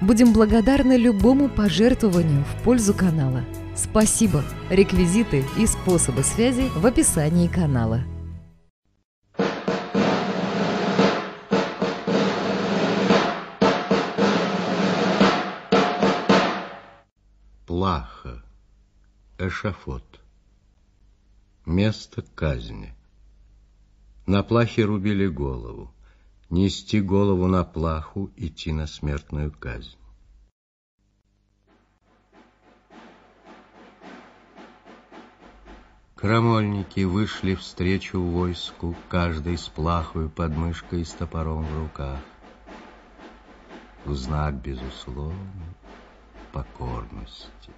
Будем благодарны любому пожертвованию в пользу канала. Спасибо! Реквизиты и способы связи в описании канала. Плаха. Эшафот. Место казни. На плахе рубили голову нести голову на плаху, идти на смертную казнь. Крамольники вышли встречу войску, каждый с плахою под мышкой и с топором в руках. В знак, безусловно, покорности.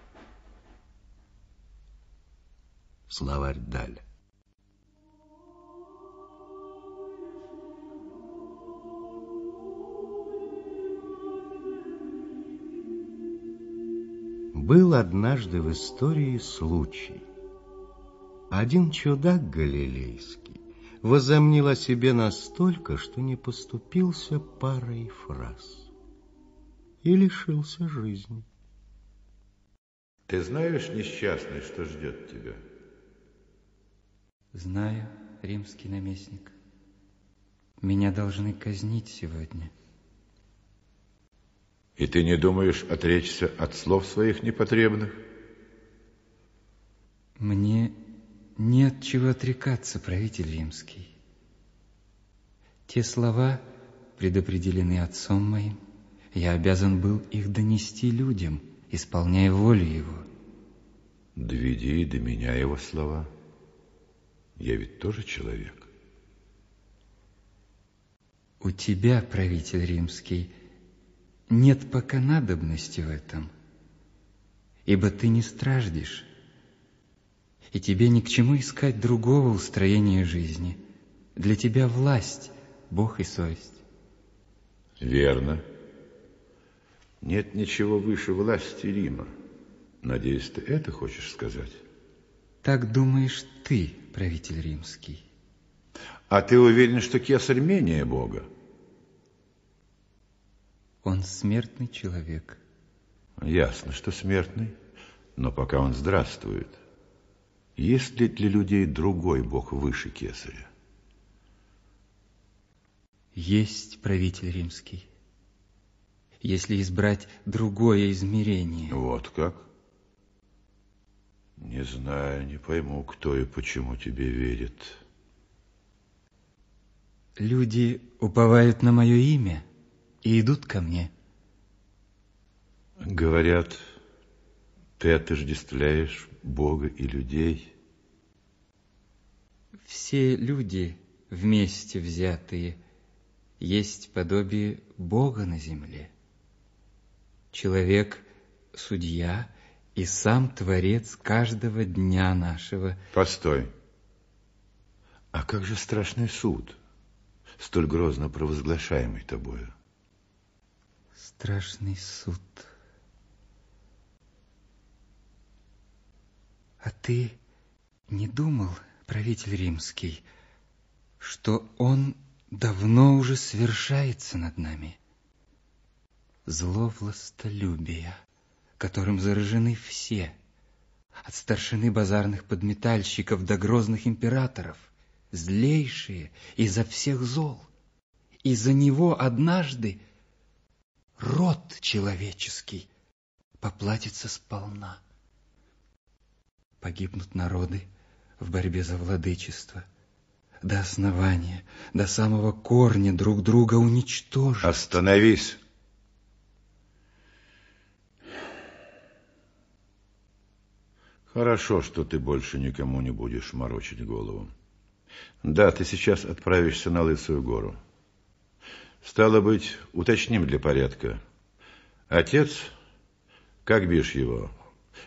Словарь Даля. Был однажды в истории случай. Один чудак галилейский возомнил о себе настолько, что не поступился парой фраз и лишился жизни. Ты знаешь, несчастный, что ждет тебя? Знаю, римский наместник. Меня должны казнить сегодня. И ты не думаешь отречься от слов своих непотребных? Мне нет чего отрекаться, правитель римский. Те слова предопределены отцом моим. Я обязан был их донести людям, исполняя волю его. Доведи до меня его слова. Я ведь тоже человек. У тебя, правитель римский, нет пока надобности в этом, ибо ты не страждешь, и тебе ни к чему искать другого устроения жизни. Для тебя власть, Бог и совесть. Верно. Нет ничего выше власти Рима. Надеюсь, ты это хочешь сказать? Так думаешь ты, правитель римский. А ты уверен, что кесарь менее Бога? Он смертный человек. Ясно, что смертный, но пока он здравствует. Есть ли для людей другой Бог выше кесаря? Есть правитель римский. Если избрать другое измерение. Вот как? Не знаю, не пойму, кто и почему тебе верит. Люди уповают на мое имя – и идут ко мне. Говорят, ты отождествляешь Бога и людей. Все люди вместе взятые есть подобие Бога на земле. Человек – судья и сам Творец каждого дня нашего. Постой. А как же страшный суд, столь грозно провозглашаемый тобою? Страшный суд. А ты не думал, правитель римский, что он давно уже совершается над нами? Зло властолюбия, которым заражены все, от старшины базарных подметальщиков до грозных императоров, злейшие изо всех зол. И за него однажды род человеческий поплатится сполна. Погибнут народы в борьбе за владычество. До основания, до самого корня друг друга уничтожат. Остановись. Хорошо, что ты больше никому не будешь морочить голову. Да, ты сейчас отправишься на Лысую гору. Стало быть, уточним для порядка. Отец, как бишь его,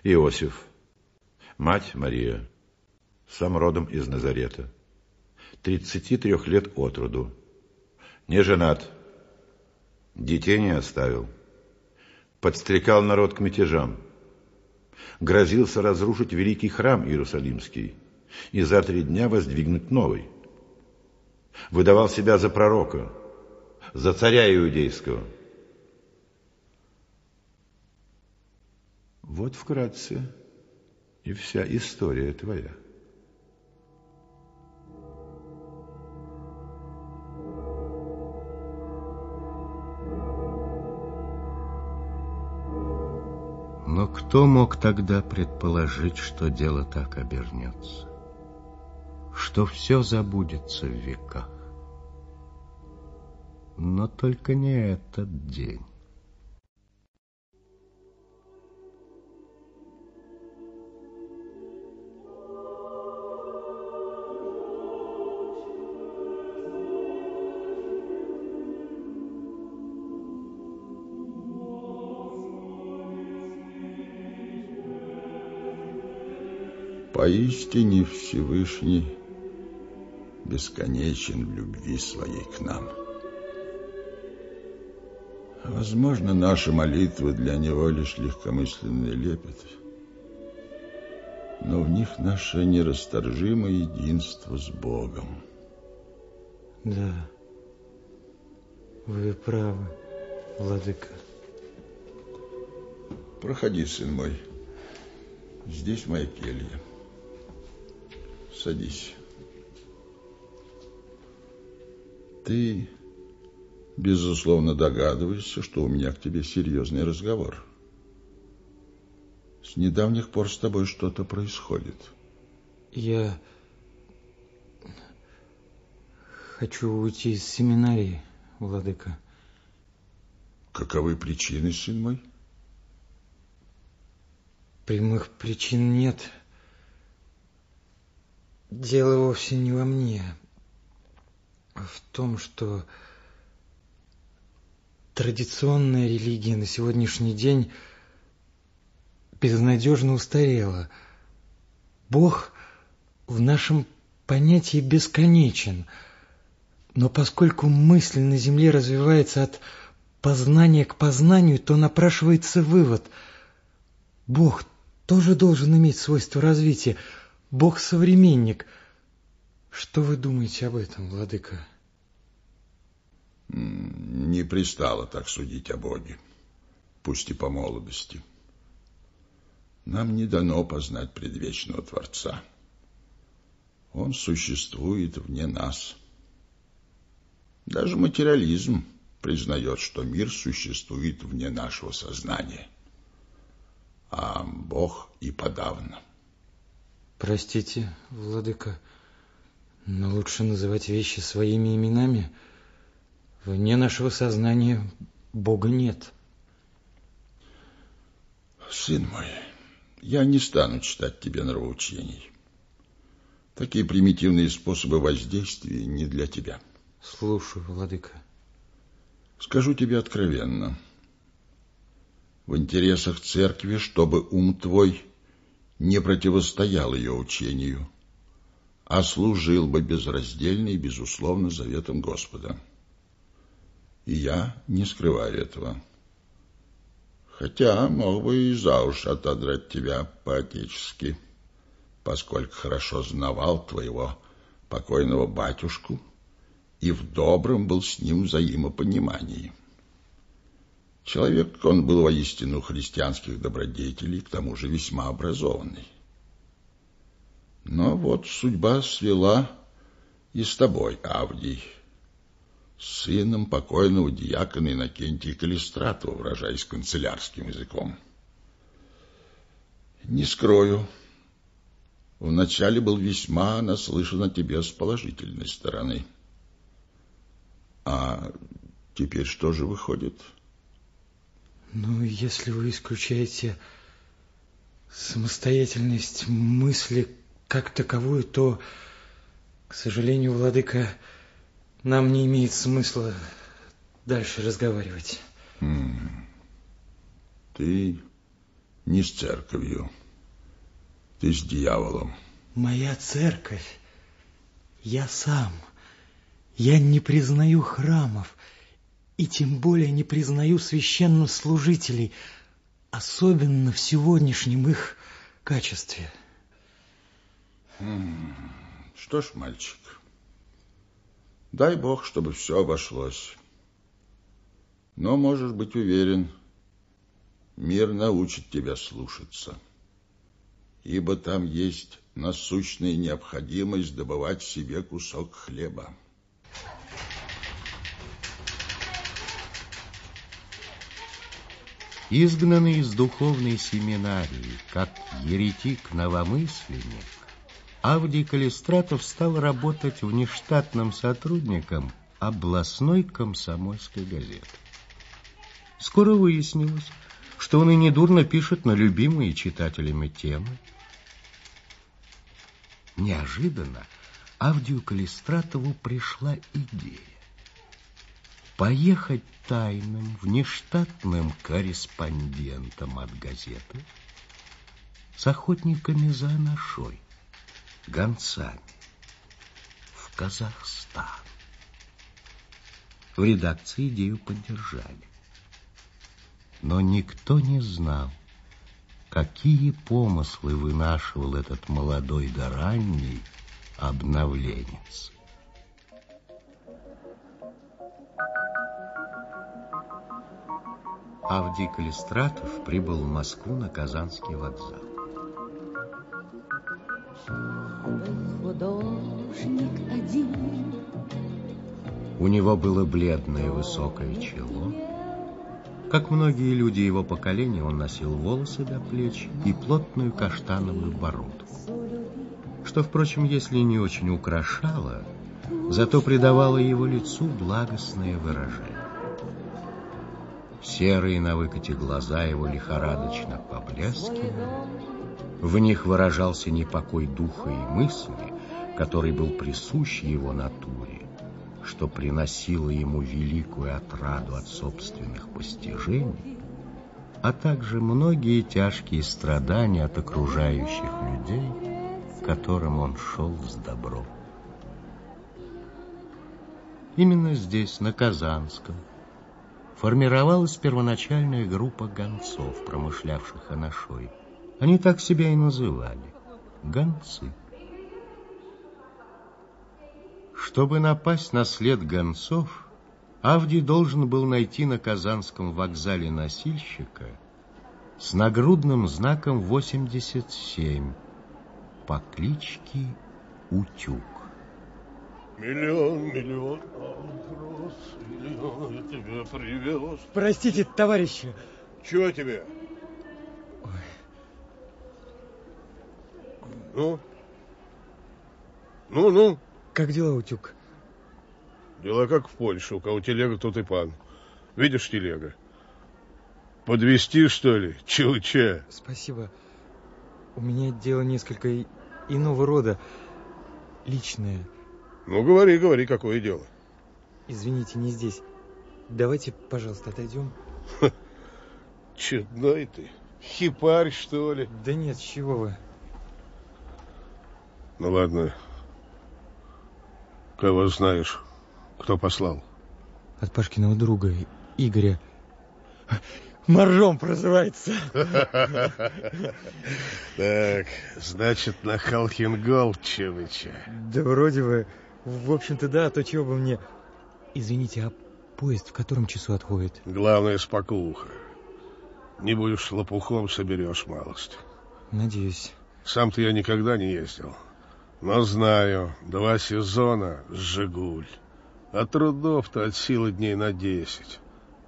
Иосиф, мать Мария, сам родом из Назарета, 33 лет от роду, не женат, детей не оставил, подстрекал народ к мятежам, грозился разрушить великий храм Иерусалимский и за три дня воздвигнуть новый. Выдавал себя за пророка, за царя иудейского. Вот вкратце и вся история твоя. Но кто мог тогда предположить, что дело так обернется? Что все забудется в веках? Но только не этот день. Поистине Всевышний бесконечен в любви своей к нам. Возможно, наши молитвы для Него лишь легкомысленный лепет, но в них наше нерасторжимое единство с Богом. Да, вы правы, Владыка. Проходи, сын мой. Здесь моя келья. Садись. Ты, безусловно, догадываешься, что у меня к тебе серьезный разговор. С недавних пор с тобой что-то происходит. Я хочу уйти из семинарии, владыка. Каковы причины, сын мой? Прямых причин нет. Дело вовсе не во мне, а в том, что традиционная религия на сегодняшний день безнадежно устарела. Бог в нашем понятии бесконечен, но поскольку мысль на Земле развивается от познания к познанию, то напрашивается вывод. Бог тоже должен иметь свойство развития – Бог-современник. Что вы думаете об этом, владыка? Не пристало так судить о Боге, пусть и по молодости. Нам не дано познать предвечного Творца. Он существует вне нас. Даже материализм признает, что мир существует вне нашего сознания, а Бог и подавно. Простите, владыка, но лучше называть вещи своими именами. Вне нашего сознания Бога нет. Сын мой, я не стану читать тебе нравоучений. Такие примитивные способы воздействия не для тебя. Слушаю, владыка. Скажу тебе откровенно. В интересах церкви, чтобы ум твой не противостоял ее учению, а служил бы безраздельно и безусловно заветом Господа. И я не скрываю этого. Хотя мог бы и за уши отодрать тебя по-отечески, поскольку хорошо знавал твоего покойного батюшку и в добром был с ним взаимопонимании. Человек он был воистину христианских добродетелей, к тому же весьма образованный. Но вот судьба свела и с тобой, Авдий, сыном покойного диакона Иннокентия Калистратова, выражаясь канцелярским языком. Не скрою, вначале был весьма наслышан о тебе с положительной стороны. А теперь что же выходит? — ну, если вы исключаете самостоятельность мысли как таковую, то, к сожалению, владыка, нам не имеет смысла дальше разговаривать. Ты не с церковью. Ты с дьяволом. Моя церковь. Я сам. Я не признаю храмов. И тем более не признаю священнослужителей, особенно в сегодняшнем их качестве. Что ж, мальчик, дай Бог, чтобы все обошлось. Но можешь быть уверен, мир научит тебя слушаться, ибо там есть насущная необходимость добывать себе кусок хлеба. Изгнанный из духовной семинарии, как еретик-новомысленник, Авдий Калистратов стал работать внештатным сотрудником областной комсомольской газеты. Скоро выяснилось, что он и недурно пишет на любимые читателями темы. Неожиданно Авдию Калистратову пришла идея поехать тайным, внештатным корреспондентом от газеты с охотниками за анашой, гонцами в Казахстан. В редакции идею поддержали. Но никто не знал, какие помыслы вынашивал этот молодой да ранний обновленец. Авдий Калистратов прибыл в Москву на Казанский вокзал. Художник один. У него было бледное высокое чело. Как многие люди его поколения, он носил волосы до плеч и плотную каштановую бородку. Что, впрочем, если не очень украшало, зато придавало его лицу благостное выражение. Серые на выкате глаза его лихорадочно поблескивали. В них выражался непокой духа и мысли, который был присущ его натуре, что приносило ему великую отраду от собственных постижений, а также многие тяжкие страдания от окружающих людей, которым он шел с добром. Именно здесь, на Казанском, формировалась первоначальная группа гонцов, промышлявших анашой. Они так себя и называли – гонцы. Чтобы напасть на след гонцов, Авдий должен был найти на Казанском вокзале носильщика с нагрудным знаком 87 по кличке Утюг. Миллион, миллион, вопрос, миллион, я тебя привез. Простите, товарищи. Чего тебе? Ой. Ну? Ну, ну? Как дела, Утюг? Дела как в Польше. У кого телега, тот и пан. Видишь телега? Подвести что ли? Чего-че? Спасибо. У меня дело несколько иного рода. Личное. Ну, говори, говори, какое дело. Извините, не здесь. Давайте, пожалуйста, отойдем. Чудной ты. Хипарь, что ли? Да нет, чего вы. Ну, ладно. Кого знаешь? Кто послал? От Пашкиного друга, Игоря. Моржом прозывается. Так, значит, на Халхингол, Чевыча. Да вроде бы... В общем-то, да, то чего бы мне... Извините, а поезд в котором часу отходит? Главное, спокуха. Не будешь лопухом, соберешь малость. Надеюсь. Сам-то я никогда не ездил. Но знаю, два сезона «Жигуль». А трудов-то от силы дней на десять.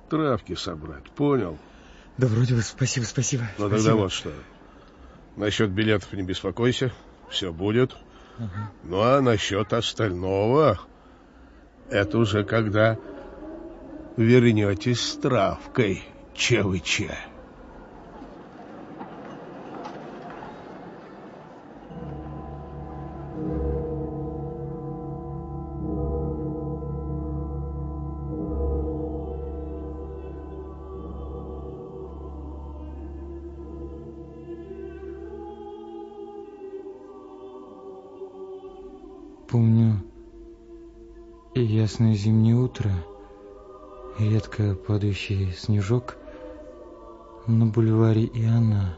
Травки собрать, понял? Да вроде бы спасибо, спасибо. Ну спасибо. тогда вот что. Насчет билетов не беспокойся, все будет. Ага. Ну а насчет остального, это уже когда вернетесь с травкой, ЧВЧ. Ясное зимнее утро, редко падающий снежок на бульваре и она,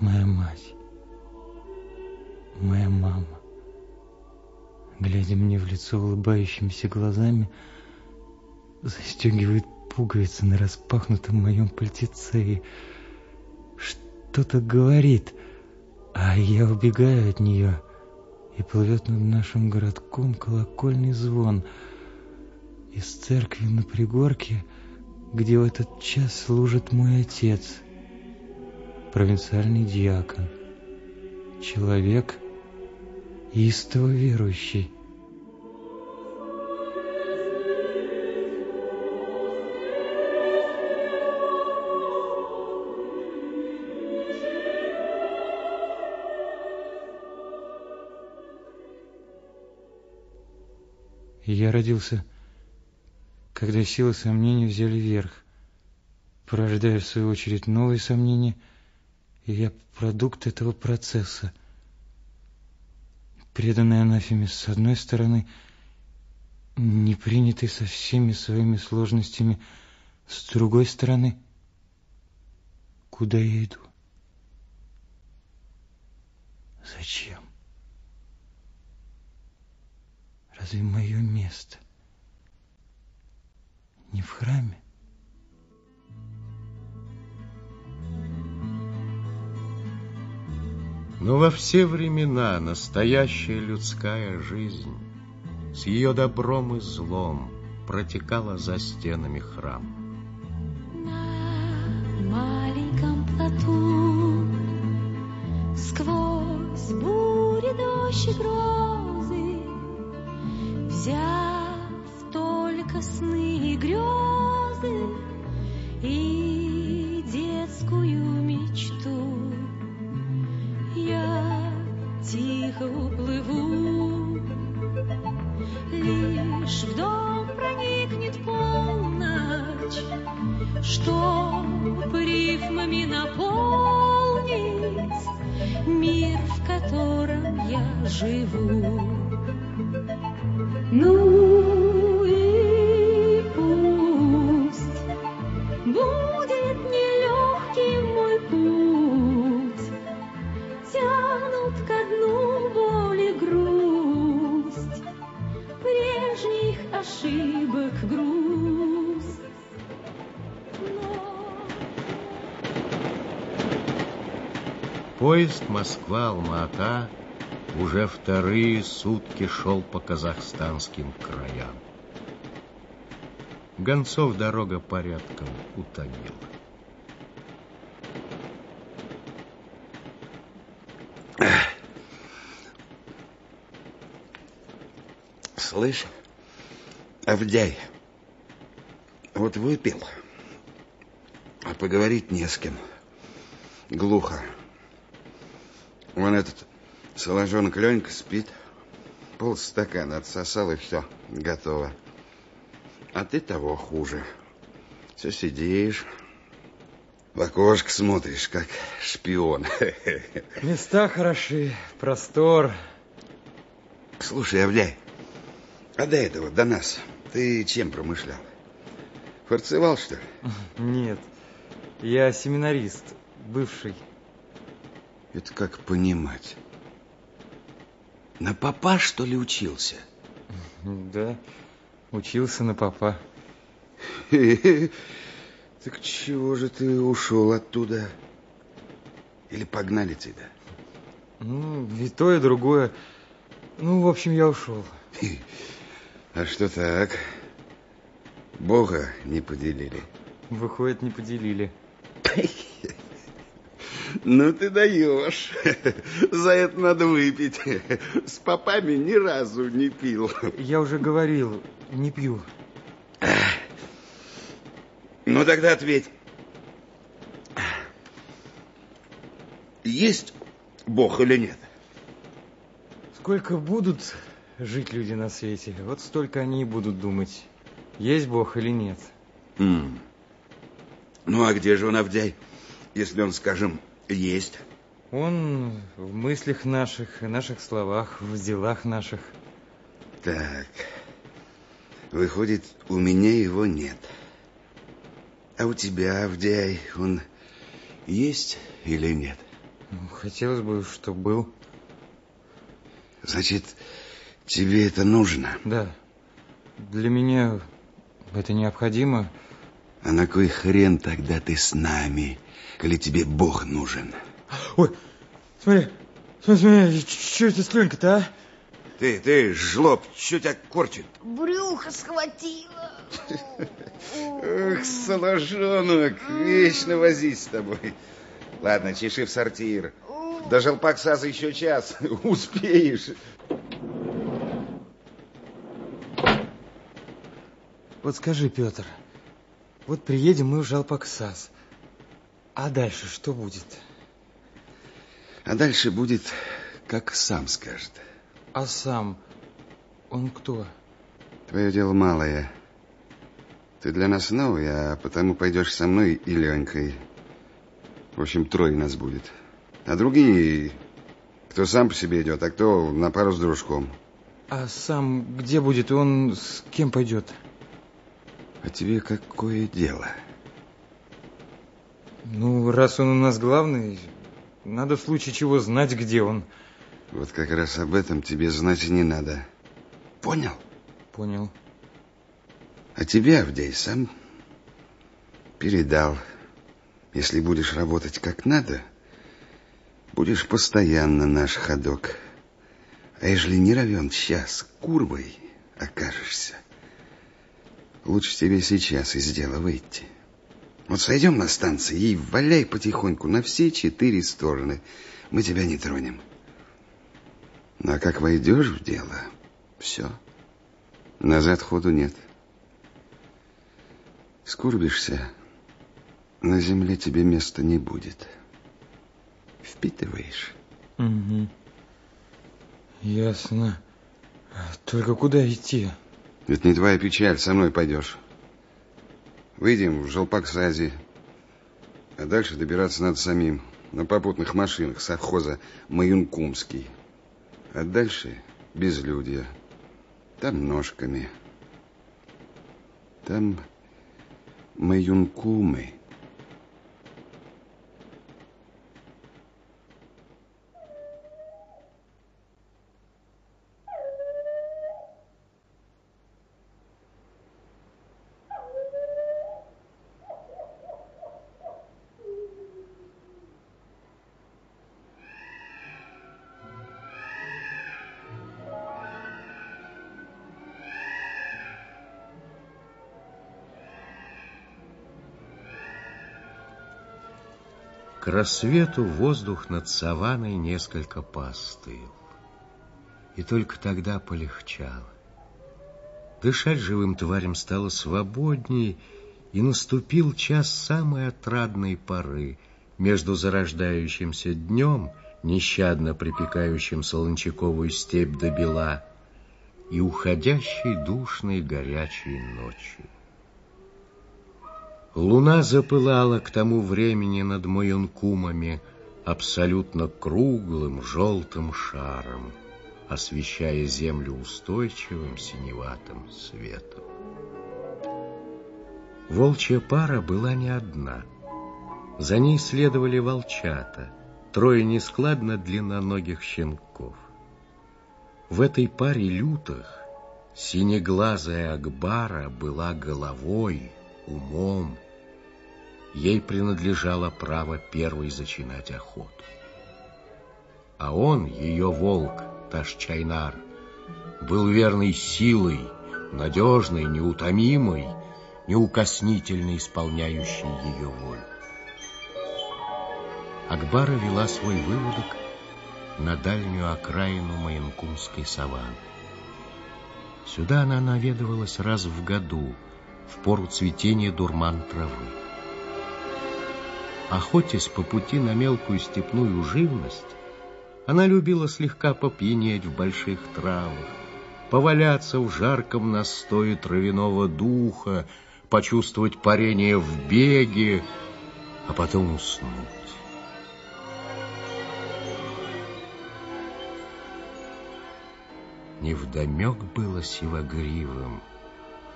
моя мать, моя мама, глядя мне в лицо улыбающимися глазами, застегивает пуговицы на распахнутом моем пальтеце и что-то говорит, а я убегаю от нее, и плывет над нашим городком колокольный звон. Из церкви на пригорке, где в этот час служит мой отец, провинциальный диакон, человек истово верующий. Я родился, когда силы сомнений взяли верх, порождая в свою очередь новые сомнения, и я продукт этого процесса. Преданный анафеме с одной стороны, не принятый со всеми своими сложностями с другой стороны. Куда я иду? Зачем? Разве мое место не в храме? Но во все времена настоящая людская жизнь с ее добром и злом протекала за стенами храма. На маленьком плоту сквозь бури, дождь и гром взяв только сны и грезы и детскую мечту, я тихо уплыву, лишь в дом проникнет полночь, чтоб рифмами наполнить мир, в котором я живу. Ну и пусть будет нелегким мой путь, Тянут ко дну боли грусть, Прежних ошибок груз. Поезд Москва-Алма-Ата уже вторые сутки шел по казахстанским краям. Гонцов дорога порядком утомила. Слышь, Авдяй, вот выпил, а поговорить не с кем. Глухо. Вон этот Соложонок Ленька спит. Полстакана отсосал, и все, готово. А ты того хуже. Все сидишь, в окошко смотришь, как шпион. Места хороши, простор. Слушай, Авляй, а до этого, до нас, ты чем промышлял? Фарцевал, что ли? Нет, я семинарист, бывший. Это как понимать? На папа, что ли, учился? Да, учился на папа. Так чего же ты ушел оттуда? Или погнали тебя? Ну, и то, и другое. Ну, в общем, я ушел. А что так? Бога не поделили? Выходит, не поделили. Ну ты даешь. За это надо выпить. С попами ни разу не пил. Я уже говорил, не пью. Ну тогда ответь. Есть Бог или нет? Сколько будут жить люди на свете, вот столько они и будут думать, есть Бог или нет. Mm. Ну а где же он, Авдяй, если он, скажем, есть. Он в мыслях наших, наших словах, в делах наших. Так, выходит, у меня его нет. А у тебя, Авдяй, он есть или нет? Хотелось бы, чтобы был. Значит, тебе это нужно? Да. Для меня это необходимо. А на кой хрен тогда ты с нами, коли тебе Бог нужен? Ой, смотри, смотри, смотри, что это слюнка-то, а? Ты, ты, жлоб, что тебя корчит? Брюхо схватило. Ох, соложонок, вечно возись с тобой. Ладно, чеши в сортир. До Жалпаксаза еще час, успеешь. Вот скажи, Петр, вот приедем мы в Жалпаксаз, а дальше что будет? А дальше будет, как сам скажет. А сам он кто? Твое дело малое. Ты для нас новый, а потому пойдешь со мной и Ленькой. В общем, трое нас будет. А другие, кто сам по себе идет, а кто на пару с дружком. А сам где будет? Он с кем пойдет? А тебе какое дело? Ну, раз он у нас главный, надо в случае чего знать, где он. Вот как раз об этом тебе знать и не надо. Понял? Понял. А тебе, Авдей, сам передал. Если будешь работать как надо, будешь постоянно наш ходок. А ежели не равен час курвой окажешься, лучше тебе сейчас из дела выйти. Вот сойдем на станции и валяй потихоньку на все четыре стороны. Мы тебя не тронем. Ну, а как войдешь в дело, все. Назад ходу нет. Скурбишься, на земле тебе места не будет. Впитываешь? Угу. Ясно. Только куда идти? Это не твоя печаль, со мной пойдешь. Выйдем в Жалпаксазе. А дальше добираться надо самим. На попутных машинах совхоза Маюнкумский. А дальше безлюдье. Там ножками. Там Маюнкумы. Рассвету воздух над саванной несколько поостыл. И только тогда полегчало. Дышать живым тварям стало свободней, и наступил час самой отрадной поры между зарождающимся днем, нещадно припекающим солончаковую степь до бела, и уходящей душной горячей ночью. Луна запылала к тому времени над Маюнкумами абсолютно круглым желтым шаром, освещая землю устойчивым синеватым светом. Волчья пара была не одна. За ней следовали волчата, трое нескладно длинноногих щенков. В этой паре лютых синеглазая Акбара была головой, умом, ей принадлежало право первой зачинать охоту. А он, ее волк, Ташчайнар, был верной силой, надежной, неутомимой, неукоснительно исполняющей ее волю. Акбара вела свой выводок на дальнюю окраину Маянкумской саванны. Сюда она наведывалась раз в году, в пору цветения дурман травы. Охотясь по пути на мелкую степную живность, она любила слегка попьянеть в больших травах, поваляться в жарком настое травяного духа, почувствовать парение в беге, а потом уснуть. Невдомек было сивогривым,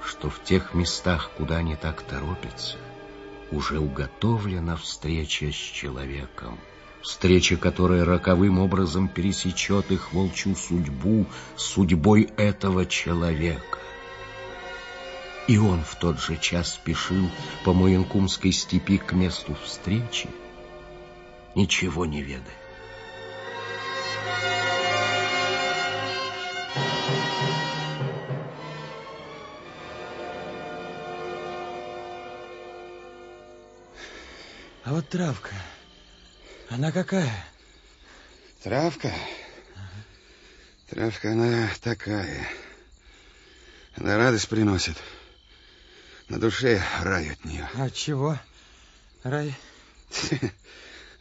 что в тех местах, куда они так торопятся, уже уготовлена встреча с человеком. Встреча, которая роковым образом пересечет их волчью судьбу судьбой этого человека. И он в тот же час спешил по Муянкумской степи к месту встречи, ничего не ведая. А вот травка, она какая? Травка? Травка, она такая. Она радость приносит. На душе рай от нее. От чего? Рай?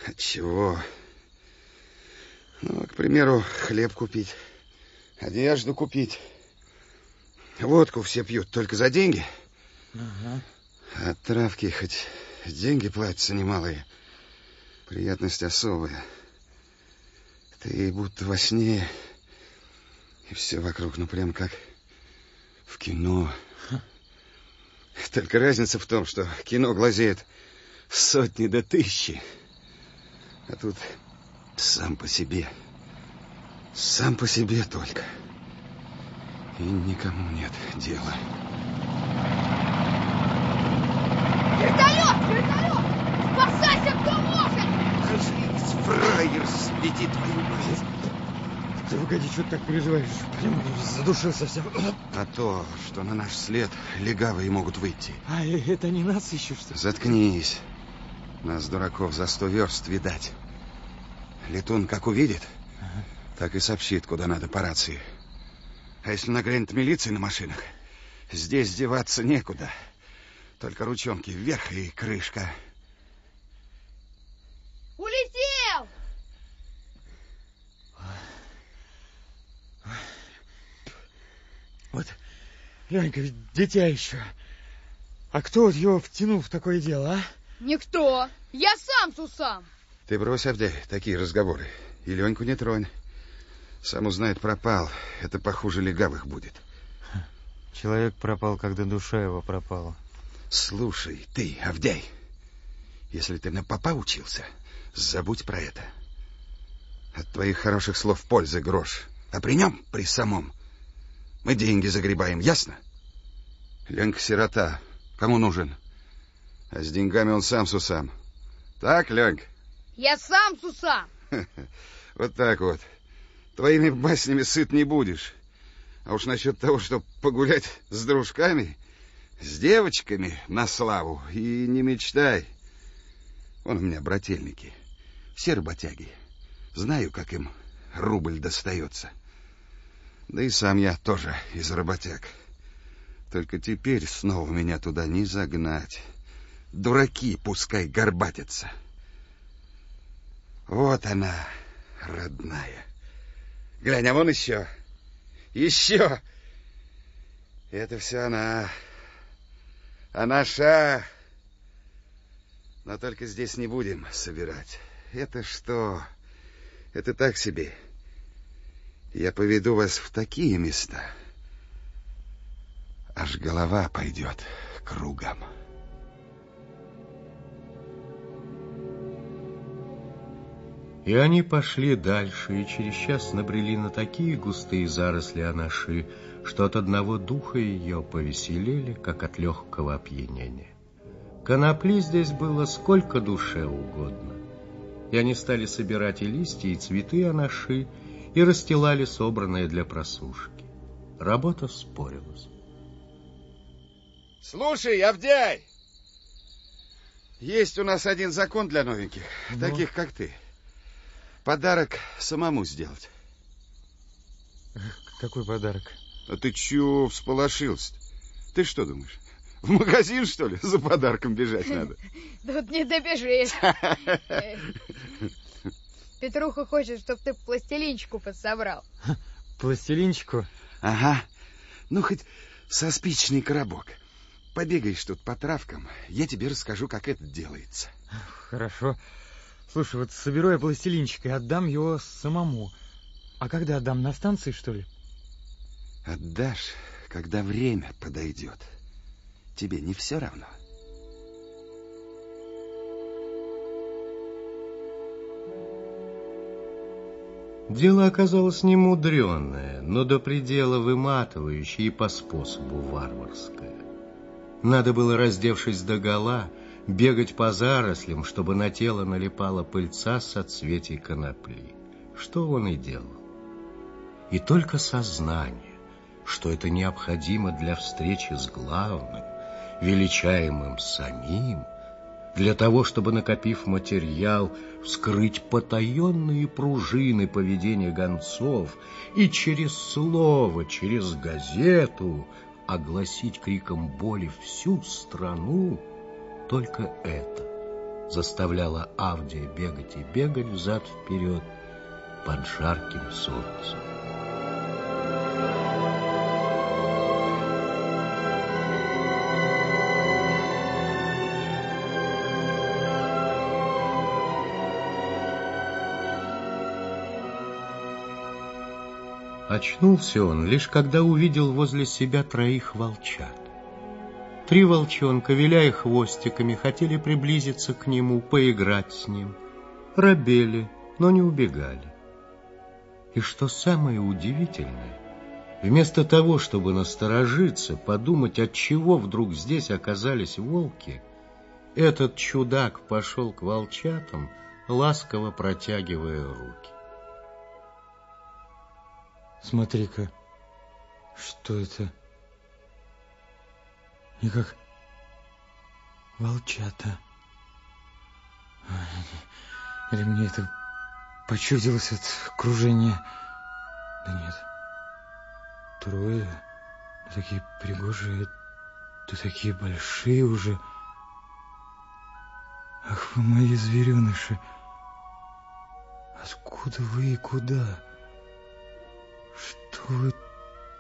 От чего? Ну, к примеру, хлеб купить, одежду купить. Водку все пьют только за деньги. Ага. А от травки хоть деньги платятся немалые. Приятность особая. Ты будто во сне, и все вокруг, ну, прям как в кино. Только разница в том, что кино глазеет сотни до тысячи. А тут сам по себе. Сам по себе только. И никому нет дела. Вертолет! Вертолет! Спасайся, кто может! Кажись, фраер, светит твою мать. Ты погоди, что ты так переживаешь? Прям задушил совсем. А то, что на наш след легавые могут выйти. А э, это не нас ищут, что ли? Заткнись. Нас, дураков, за сто верст видать. Летун как увидит, так и сообщит, куда надо по рации. А если нагрянет милиция на машинах, здесь деваться некуда. Только ручонки вверх и крышка. Улетел! Вот, Ленька, ведь дитя еще. А кто вот его втянул в такое дело, а? Никто. Я сам с усам. Ты брось, Авдей, такие разговоры. И Леньку не тронь. Сам узнает, пропал. Это похуже легавых будет. Человек пропал, когда душа его пропала. Слушай, ты, Авдей, если ты на попа учился, забудь про это. От твоих хороших слов пользы грош. А при нем, при самом, мы деньги загребаем, ясно? Ленка сирота. Кому нужен? А с деньгами он сам с усам. Так, Ленк? Я сам с усам. Вот так вот. Твоими баснями сыт не будешь. А уж насчет того, что погулять с дружками, с девочками на славу, и не мечтай. Вон у меня брательники, все работяги. Знаю, как им рубль достается. Да и сам я тоже из работяг. Только теперь снова меня туда не загнать. Дураки пускай горбатятся. Вот она, родная. Глянь, а вон еще. Еще. Это все она. Она ша. Но только здесь не будем собирать. Это что? Это так себе. Я поведу вас в такие места. Аж голова пойдет кругом. И они пошли дальше, и через час набрели на такие густые заросли анаши, что от одного духа ее повеселели, как от легкого опьянения. Конопли здесь было сколько душе угодно. И они стали собирать и листья, и цветы анаши, и расстилали собранное для просушки. Работа спорилась. Слушай, Авдяй! Есть у нас один закон для новеньких, Ну? таких как ты. Подарок самому сделать. Какой подарок? А ты чё всполошился -то? Ты что думаешь? В магазин, что ли, за подарком бежать надо? Тут не добежишь. Петруха хочет, чтобы ты пластилинчику подсобрал. Пластилинчику? Ага. Ну, хоть со спичный коробок. Побегаешь тут по травкам, я тебе расскажу, как это делается. Хорошо. Слушай, вот соберу я пластилинчик и отдам его самому. А когда отдам, на станции, что ли? Отдашь, когда время подойдет. Тебе не все равно? Дело оказалось немудренное, но до предела выматывающее и по способу варварское. Надо было, раздевшись до гола, бегать по зарослям, чтобы на тело налипала пыльца соцветий конопли. Что он и делал. И только сознание, что это необходимо для встречи с главным, величаемым самим, для того, чтобы, накопив материал, вскрыть потаенные пружины поведения гонцов и через слово, через газету огласить криком боли всю страну, только это заставляло Авдия бегать и бегать взад-вперед под жарким солнцем. Очнулся он лишь когда увидел возле себя троих волчат. Три волчонка, виляя хвостиками, хотели приблизиться к нему, поиграть с ним. Робели, но не убегали. И что самое удивительное, вместо того, чтобы насторожиться, подумать, от чего вдруг здесь оказались волки, этот чудак пошел к волчатам, ласково протягивая руки. Смотри-ка, что это? Не как волчата. Или мне это почудилось от окружения? Да нет. Трое, да такие пригожие, да такие большие уже. Ах вы мои звереныши! Откуда вы и куда? Что вы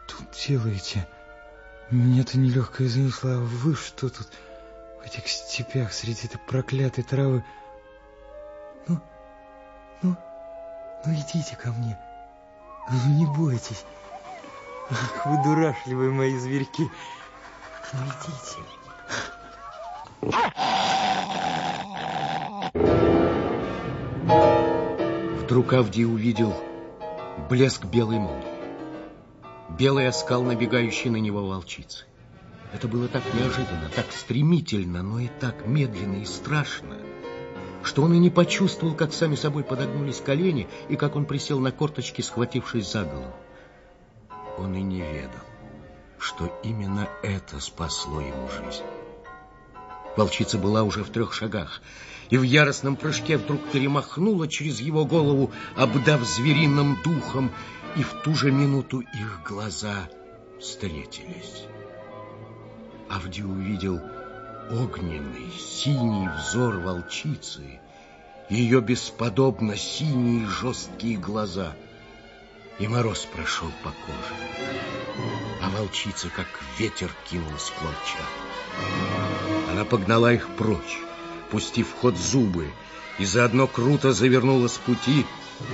тут делаете? Меня-то нелегкая занесла, а вы что тут в этих степях среди этой проклятой травы? Ну, ну, ну идите ко мне. Ну не бойтесь. Ах, вы дурашливые мои зверьки. Ну идите. Вдруг Авдий увидел блеск белой молнии. Белый оскал набегающий на него волчицы. Это было так неожиданно, так стремительно, но и так медленно и страшно, что он и не почувствовал, как сами собой подогнулись колени и как он присел на корточки, схватившись за голову. Он и не ведал, что именно это спасло ему жизнь. Волчица была уже в трех шагах, и в яростном прыжке вдруг перемахнула через его голову, обдав звериным духом, и в ту же минуту их глаза встретились. Авди увидел огненный синий взор волчицы, ее бесподобно синие жесткие глаза, и мороз прошел по коже. А волчица, как ветер, кинулась к волчатам. Она погнала их прочь, пустив в ход зубы, и заодно круто завернула с пути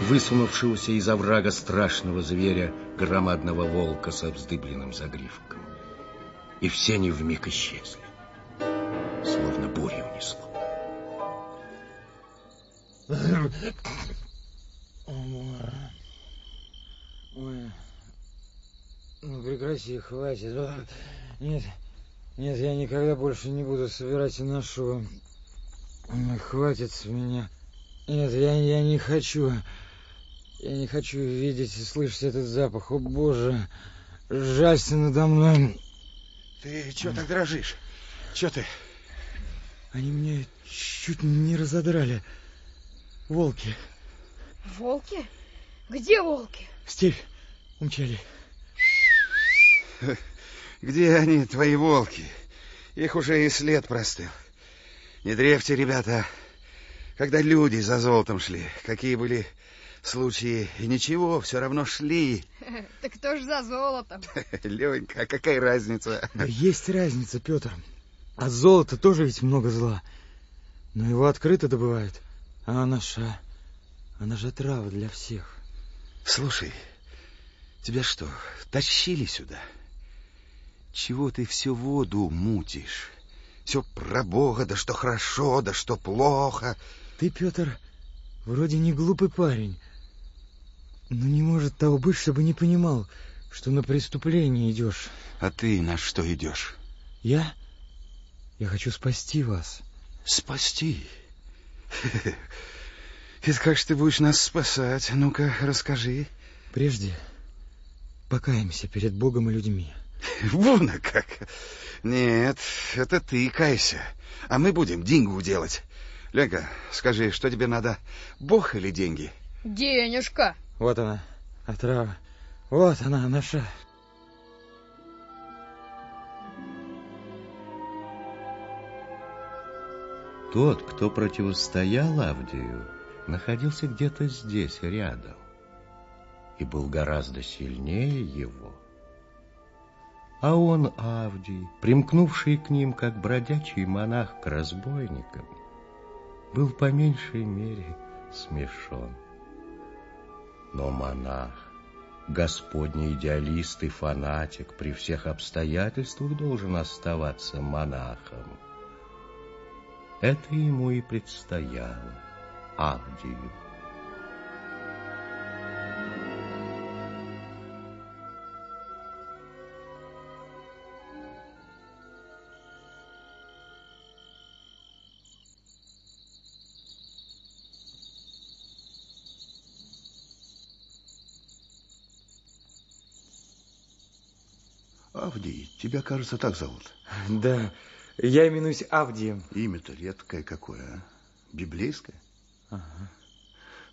высунувшегося из оврага страшного зверя, громадного волка со вздыбленным загривком. И все они вмиг исчезли, словно буря унесло. Ой, ну прекрати, хватит. Нет, нет, я никогда больше не буду собирать и ношу. Хватит с меня. Нет, я, я не хочу. Я не хочу видеть и слышать этот запах. О, Боже, жалься надо мной. Ты что так дрожишь? Что ты? Они меня чуть не разодрали. Волки. Волки? Где волки? Степь умчали. Где они, твои волки? Их уже и след простыл. Не древьте, ребята. Когда люди за золотом шли, какие были случаи, и ничего, все равно шли. Так кто ж за золотом? Ленька, а какая разница? Да есть разница, Петр. А золото тоже ведь много зла. Но его открыто добывают. А наша... Она же трава для всех. Слушай, Тебя что, тащили сюда? Чего ты всю воду мутишь? Все про Бога, да что хорошо, да что плохо. Ты, Петр, вроде не глупый парень. Но не может того быть, чтобы не понимал, что на преступление идешь. А ты на что идешь? Я? Я хочу спасти вас. Спасти? И как же ты будешь нас спасать? Ну-ка, расскажи. Прежде покаемся перед Богом и людьми. Вон как. Нет, это ты кайся. А мы будем деньгу делать. Ленка, скажи, что тебе надо? Бог или деньги? Денежка. Вот она, отрава. Вот она, наша. Тот, кто противостоял Авдию, находился где-то здесь, рядом, и был гораздо сильнее его. А он, Авдий, примкнувший к ним, как бродячий монах к разбойникам, был по меньшей мере смешон. Но монах, Господний идеалист и фанатик, при всех обстоятельствах должен оставаться монахом. Это ему и предстояло, Авдию. Тебя, кажется, так зовут. Да, я именуюсь Авдием. Имя-то редкое какое, а? Библейское? Ага.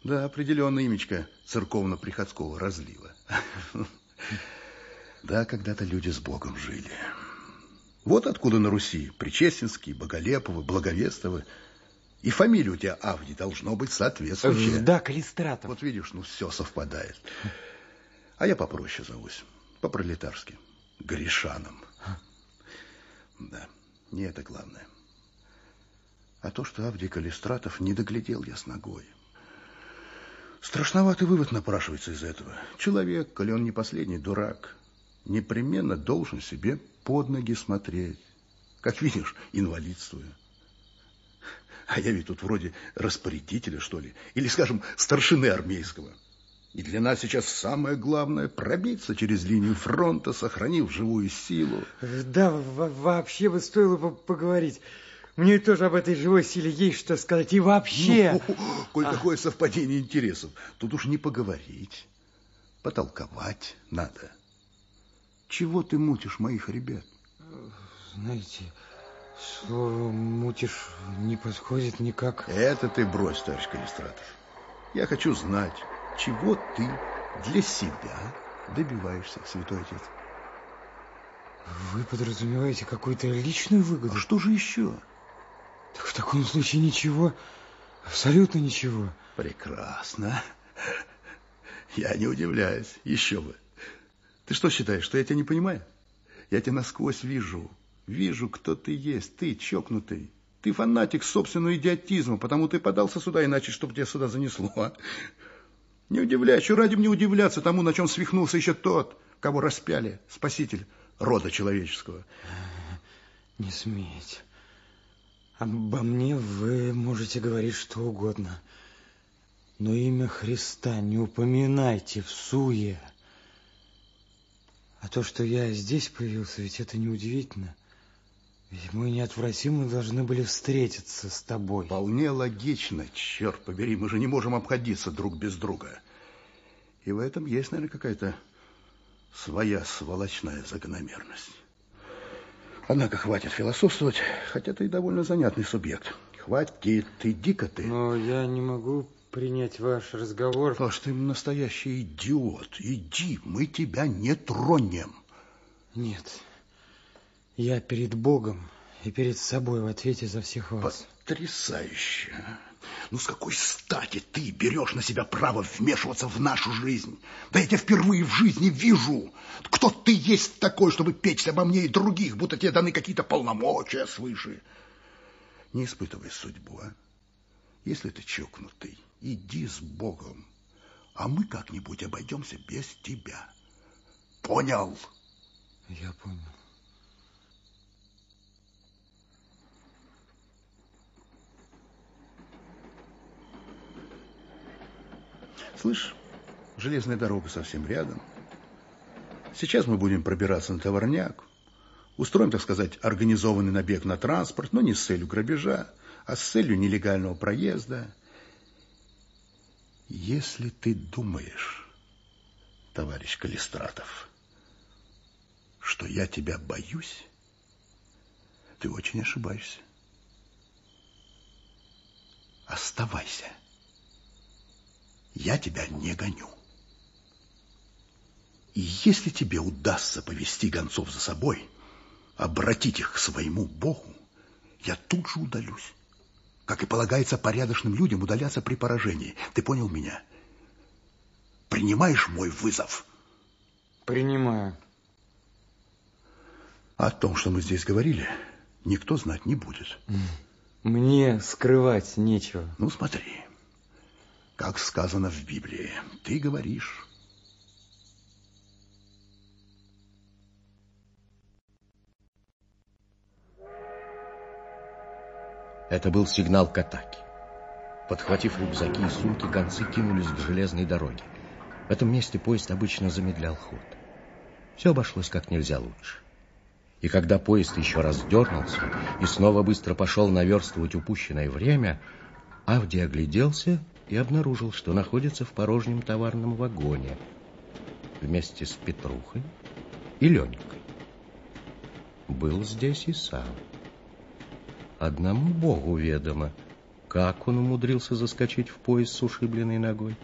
Да, определенно имечко церковно-приходского разлива. Да, когда-то люди с Богом жили. Вот откуда на Руси Причестинский, Боголеповы, Благовестовы. И фамилия у тебя, Авдий, должно быть соответствующая. Да, Калистратов. Вот видишь, ну все совпадает. А я попроще зовусь, по-пролетарски. Гришаном. Да, не это главное. А то, что Авдий Калистратов не доглядел я с ногой. Страшноватый вывод напрашивается из этого. Человек, коли он не последний дурак, непременно должен себе под ноги смотреть. Как видишь, инвалидствую. А я ведь тут вроде распорядителя, что ли, или, скажем, старшины армейского. И для нас сейчас самое главное пробиться через линию фронта, сохранив живую силу. Да, вообще бы стоило бы поговорить. Мне тоже об этой живой силе есть что сказать. И вообще... Ну, коль а... такое совпадение интересов, тут уж не поговорить, потолковать надо. Чего ты мутишь моих ребят? Знаете, слово «мутишь» не подходит никак. Это ты брось, товарищ Калистратов. Я хочу знать, чего ты для себя добиваешься, святой отец? Вы подразумеваете какую-то личную выгоду? А что же еще? Так в таком случае ничего, абсолютно ничего. Прекрасно. Я не удивляюсь, еще бы. Ты что считаешь, что я тебя не понимаю? Я тебя насквозь вижу. Вижу, кто ты есть. Ты чокнутый. Ты фанатик собственного идиотизма, потому ты подался сюда, иначе чтобы тебя сюда занесло. А? Не удивляй, что ради мне удивляться тому, на чем свихнулся еще тот, кого распяли, спаситель рода человеческого. Не смейте. Обо мне вы можете говорить что угодно. Но имя Христа не упоминайте в суе. А то, что я здесь появился, ведь это неудивительно. Ведь мы неотвратимо должны были встретиться с тобой. Вполне логично, черт побери. Мы же не можем обходиться друг без друга. И в этом есть, наверное, какая-то своя сволочная закономерность. Однако хватит философствовать, хотя ты и довольно занятный субъект. Хватит, иди-ка ты. Но я не могу принять ваш разговор. Паш, ты настоящий идиот. Иди, мы тебя не тронем. Нет, я перед Богом и перед собой в ответе за всех вас. Потрясающе. Ну, с какой стати ты берешь на себя право вмешиваться в нашу жизнь? Да я тебя впервые в жизни вижу. Кто ты есть такой, чтобы печься обо мне и других, будто тебе даны какие-то полномочия свыше? Не испытывай судьбу, а? Если ты чокнутый, иди с Богом, а мы как-нибудь обойдемся без тебя. Понял? Я понял. Слышь, железная дорога совсем рядом. Сейчас мы будем пробираться на товарняк. Устроим, так сказать, организованный набег на транспорт, но не с целью грабежа, а с целью нелегального проезда. Если ты думаешь, товарищ Калистратов, что я тебя боюсь, ты очень ошибаешься. Оставайся. Я тебя не гоню. И если тебе удастся повести гонцов за собой, обратить их к своему Богу, я тут же удалюсь. Как и полагается порядочным людям удаляться при поражении. Ты понял меня? Принимаешь мой вызов? Принимаю. О том, что мы здесь говорили, никто знать не будет. Мне скрывать нечего. Ну, смотри. Как сказано в Библии, ты говоришь... Это был сигнал к атаке. Подхватив рюкзаки и сумки, гонцы кинулись к железной дороге. В этом месте поезд обычно замедлял ход. Все обошлось как нельзя лучше. И когда поезд еще раз дернулся и снова быстро пошел наверстывать упущенное время, Авди огляделся и обнаружил, что находится в порожнем товарном вагоне вместе с Петрухой и Ленькой. Был здесь и сам. Одному богу ведомо, как он умудрился заскочить в поезд с ушибленной ногой.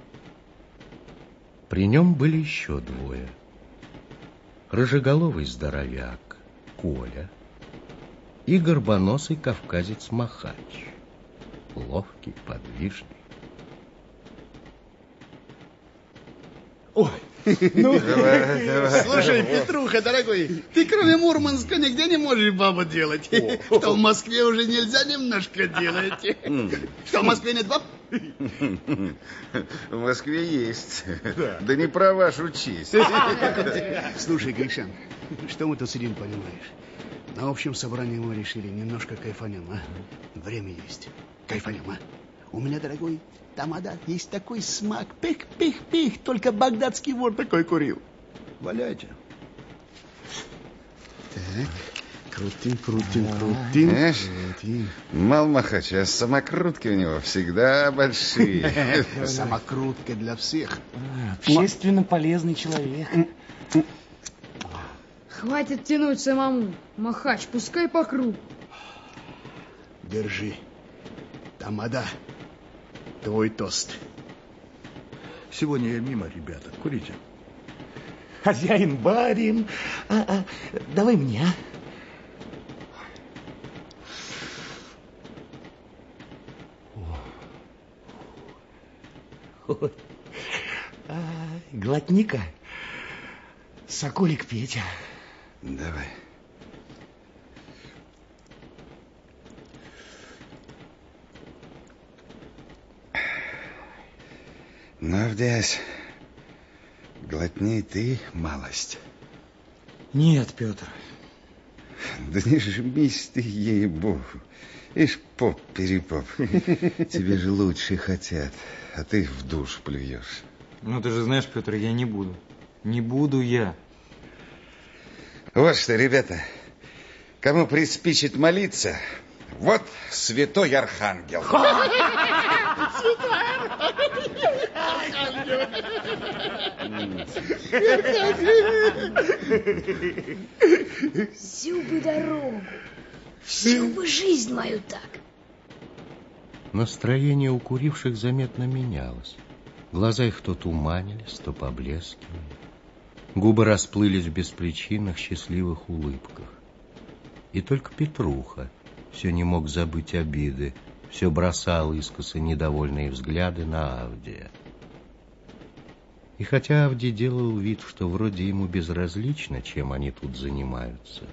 При нем были еще двое. Рыжеголовый здоровяк Коля и горбоносый кавказец Махач. Ловкий, подвижный. Ой, ну, давай, давай. Слушай, Петруха, дорогой, ты кроме Мурманска нигде не можешь бабу делать. О. Что в Москве уже нельзя немножко делать. Что в Москве нет баб? В Москве есть. Да, да не про вашу честь. Слушай, Гришан, что мы тут сидим, понимаешь? На общем собрании мы решили немножко кайфанем, а? Время есть. Кайфанем, а? У меня, дорогой, тамада, есть такой смак. Пих-пих-пих, только багдадский вор такой курил. Валяйте. Так, крутим, крутим, крутим. Знаешь, крутим. Мал Махач, а самокрутки у него всегда большие. Самокрутка для всех. Общественно полезный человек. Хватит тянуть самому. Махач, пускай по кругу. Держи. Тамада. Твой тост. Сегодня я мимо, ребята. Курите. Хозяин, барин. А, а, давай мне, а? А, глотника. Соколик Петя. Давай. Ну, Авдясь, глотни ты малость. Нет, Петр. Да не жмись ты, ей-богу. Ишь, поп-перепоп. Тебе же лучше хотят, а ты в душ плюешь. Ну, ты же знаешь, Петр, я не буду. Не буду я. Вот что, ребята, кому приспичит молиться, вот святой архангел. Всю бы дорогу, всю бы жизнь мою так. Настроение у куривших заметно менялось. Глаза их то туманились, то поблескивали. Губы расплылись в беспричинных счастливых улыбках. И только Петруха все не мог забыть обиды, все бросал искоса недовольные взгляды на Авдия. И хотя Авдий делал вид, что вроде ему безразлично, чем они тут занимаются,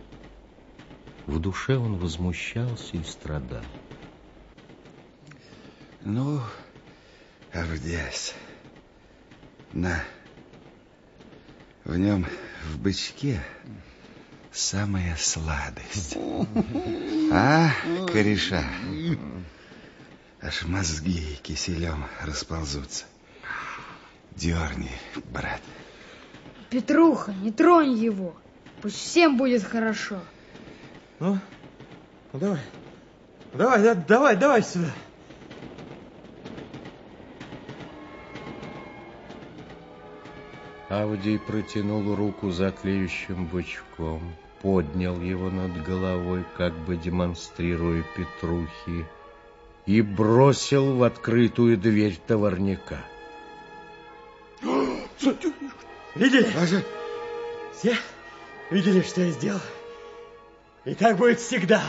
в душе он возмущался и страдал. Ну, Авдясь, на... В нем, в бычке, самая сладость. А, кореша? Аж мозги киселем расползутся. Дерни, брат. Петруха, не тронь его. Пусть всем будет хорошо. Ну, ну давай. Давай, да, давай, давай сюда. Авдий протянул руку за тлеющим бычком, поднял его над головой, как бы демонстрируя Петрухи, и бросил в открытую дверь товарняка. Видели? Все видели, что я сделал? И так будет всегда.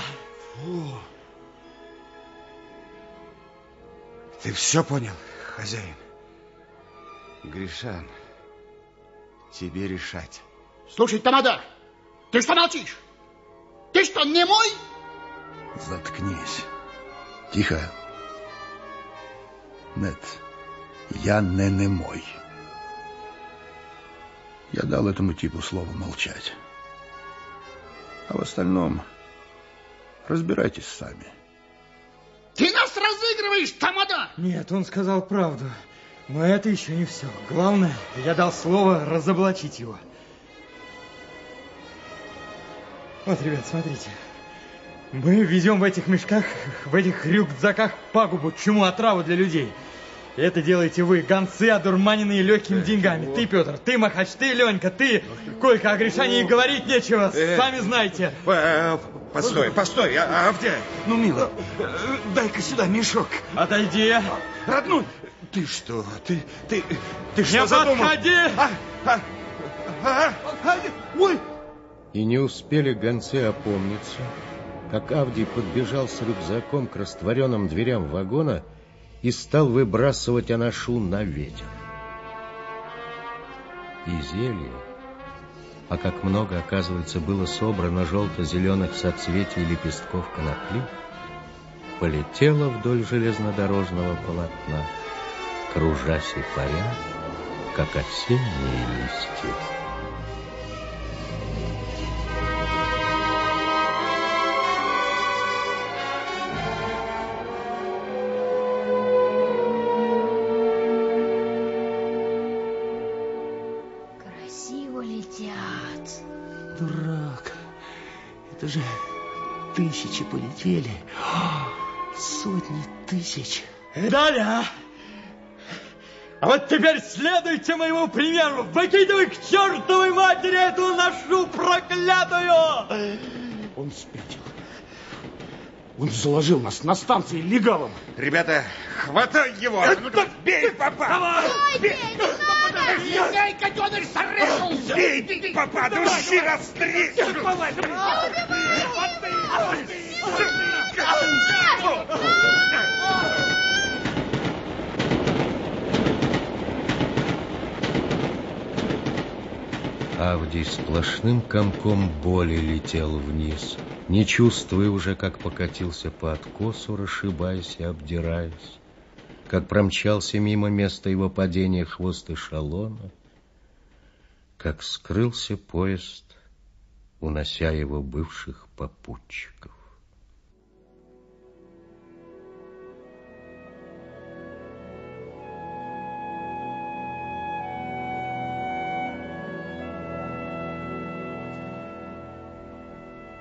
Фу. Ты все понял, хозяин? Гришан, тебе решать. Слушай, Тамада, ты что молчишь? Ты что, не мой? Заткнись. Тихо. Нет, я не немой. Я дал этому типу слово молчать. А в остальном разбирайтесь сами. Ты нас разыгрываешь, Тамада! Нет, он сказал правду. Но это еще не все. Главное, я дал слово разоблачить его. Вот, ребят, смотрите. Мы везем в этих мешках, в этих рюкзаках пагубу, чему отраву для людей. Это делаете вы, гонцы, одурманенные легкими деньгами. Ты, Петр, ты, Махач, ты, Ленька, ты, Колька, о Гришане и говорить нечего, сами знаете. Постой, постой, а, Авдя, ну, мило, дай-ка сюда мешок. Отойди. Родной, ты что, ты, ты, ты Не что задумал? подходи! А, а, а, а, ой! И не успели гонцы опомниться, как Авдий подбежал с рюкзаком к растворенным дверям вагона и стал выбрасывать анашу на ветер. И зелье, а как много, оказывается, было собрано желто-зеленых соцветий лепестков конопли, полетело вдоль железнодорожного полотна, кружась и паря, как осенние листья. Это же тысячи полетели. Сотни тысяч. Далее. А вот теперь следуйте моему примеру. Выкидывай к чертовой матери эту нашу проклятую! Он спятил. Он заложил нас на станции легалом. Ребята, хватай его! Ну-ка, бей, папа! Бей, гаденыш, зарезал! Бей, папа, души расстрель! Авдий сплошным комком боли летел вниз, не чувствуя уже, как покатился по откосу, расшибаясь и обдираясь, как промчался мимо места его падения хвост эшелона, как скрылся поезд, унося его бывших попутчиков.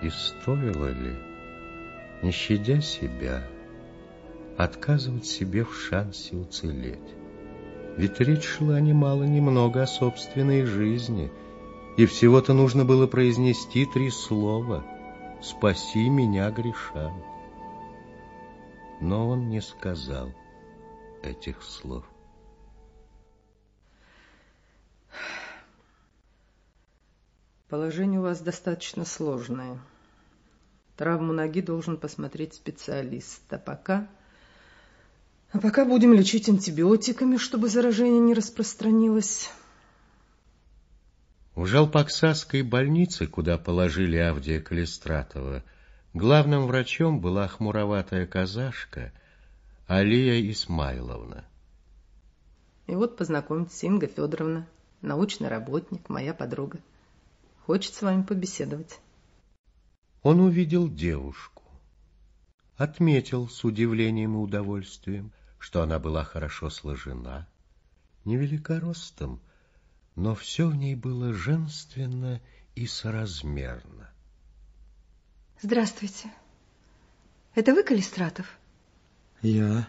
И стоило ли, не щадя себя, отказывать себе в шансе уцелеть? Ведь речь шла немало немного о собственной жизни, и всего-то нужно было произнести три слова «Спаси меня, грешан». Но он не сказал этих слов. Положение у вас достаточно сложное. Травму ноги должен посмотреть специалист. А пока... А пока будем лечить антибиотиками, чтобы заражение не распространилось. В Жалпаксасской больнице, куда положили Авдия Калистратова, главным врачом была хмуроватая казашка Алия Исмайловна. И вот познакомьтесь, Инга Федоровна, научный работник, моя подруга. Хочет с вами побеседовать. Он увидел девушку. Отметил с удивлением и удовольствием, что она была хорошо сложена, невелика ростом, но все в ней было женственно и соразмерно. Здравствуйте. Это вы, Калистратов? Я.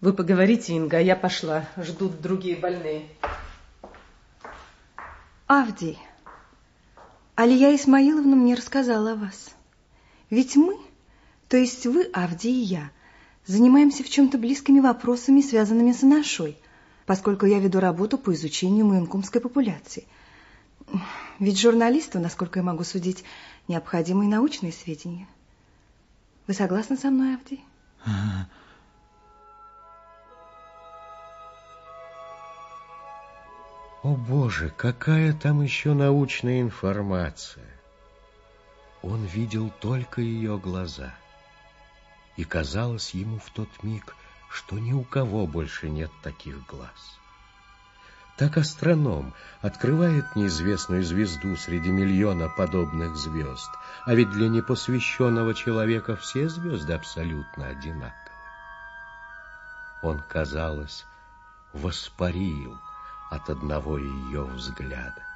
Вы поговорите, Инга, а я пошла. Ждут другие больные. Авдий, Алия Исмаиловна мне рассказала о вас. Ведь мы, то есть вы, Авдий и я, занимаемся в чем-то близкими вопросами, связанными с нашей, поскольку я веду работу по изучению муэнкумской популяции. Ведь журналисту, насколько я могу судить, необходимы и научные сведения. Вы согласны со мной, Авдий? О боже, какая там еще научная информация! Он видел только ее глаза. И казалось ему в тот миг, что ни у кого больше нет таких глаз. Так астроном открывает неизвестную звезду среди миллиона подобных звезд, а ведь для непосвященного человека все звезды абсолютно одинаковы. Он, казалось, воспарил от одного ее взгляда.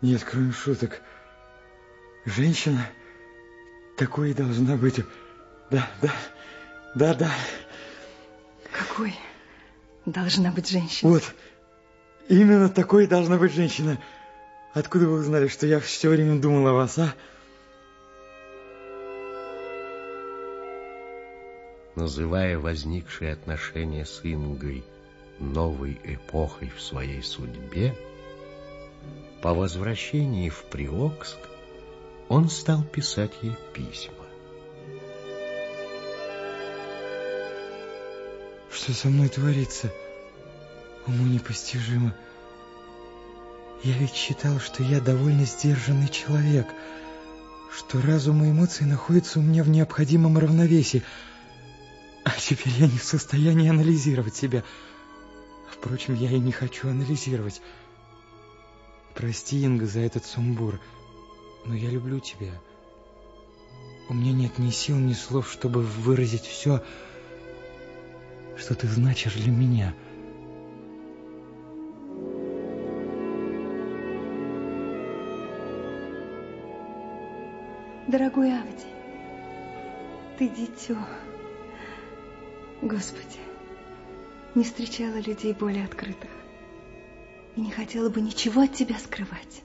Нет, кроме шуток, женщина такой и должна быть. Да, да, да, да. Какой должна быть женщина? Вот, именно такой должна быть женщина. Откуда вы узнали, что я все время думал о вас, а? Называя возникшие отношения с Ингой новой эпохой в своей судьбе, по возвращении в Приокск он стал писать ей письма. Что со мной творится? Уму непостижимо. Я ведь считал, что я довольно сдержанный человек, что разум и эмоции находятся у меня в необходимом равновесии, а теперь я не в состоянии анализировать себя. Впрочем, я и не хочу анализировать. Прости, Инга, за этот сумбур, но я люблю тебя. У меня нет ни сил, ни слов, чтобы выразить все, что ты значишь для меня. Дорогой Авди, ты дитё. Господи, не встречала людей более открытых и не хотела бы ничего от тебя скрывать.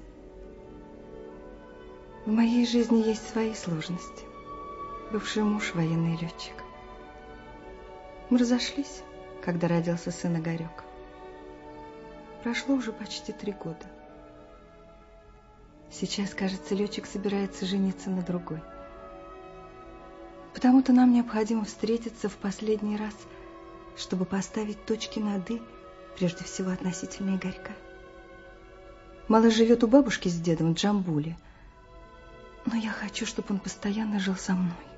В моей жизни есть свои сложности. Бывший муж военный летчик. Мы разошлись, когда родился сын Игорек. Прошло уже почти три года. Сейчас, кажется, летчик собирается жениться на другой. Потому-то нам необходимо встретиться в последний раз, чтобы поставить точки над «и», прежде всего относительно Игорька. Малыш живет у бабушки с дедом в Джамбуле, но я хочу, чтобы он постоянно жил со мной.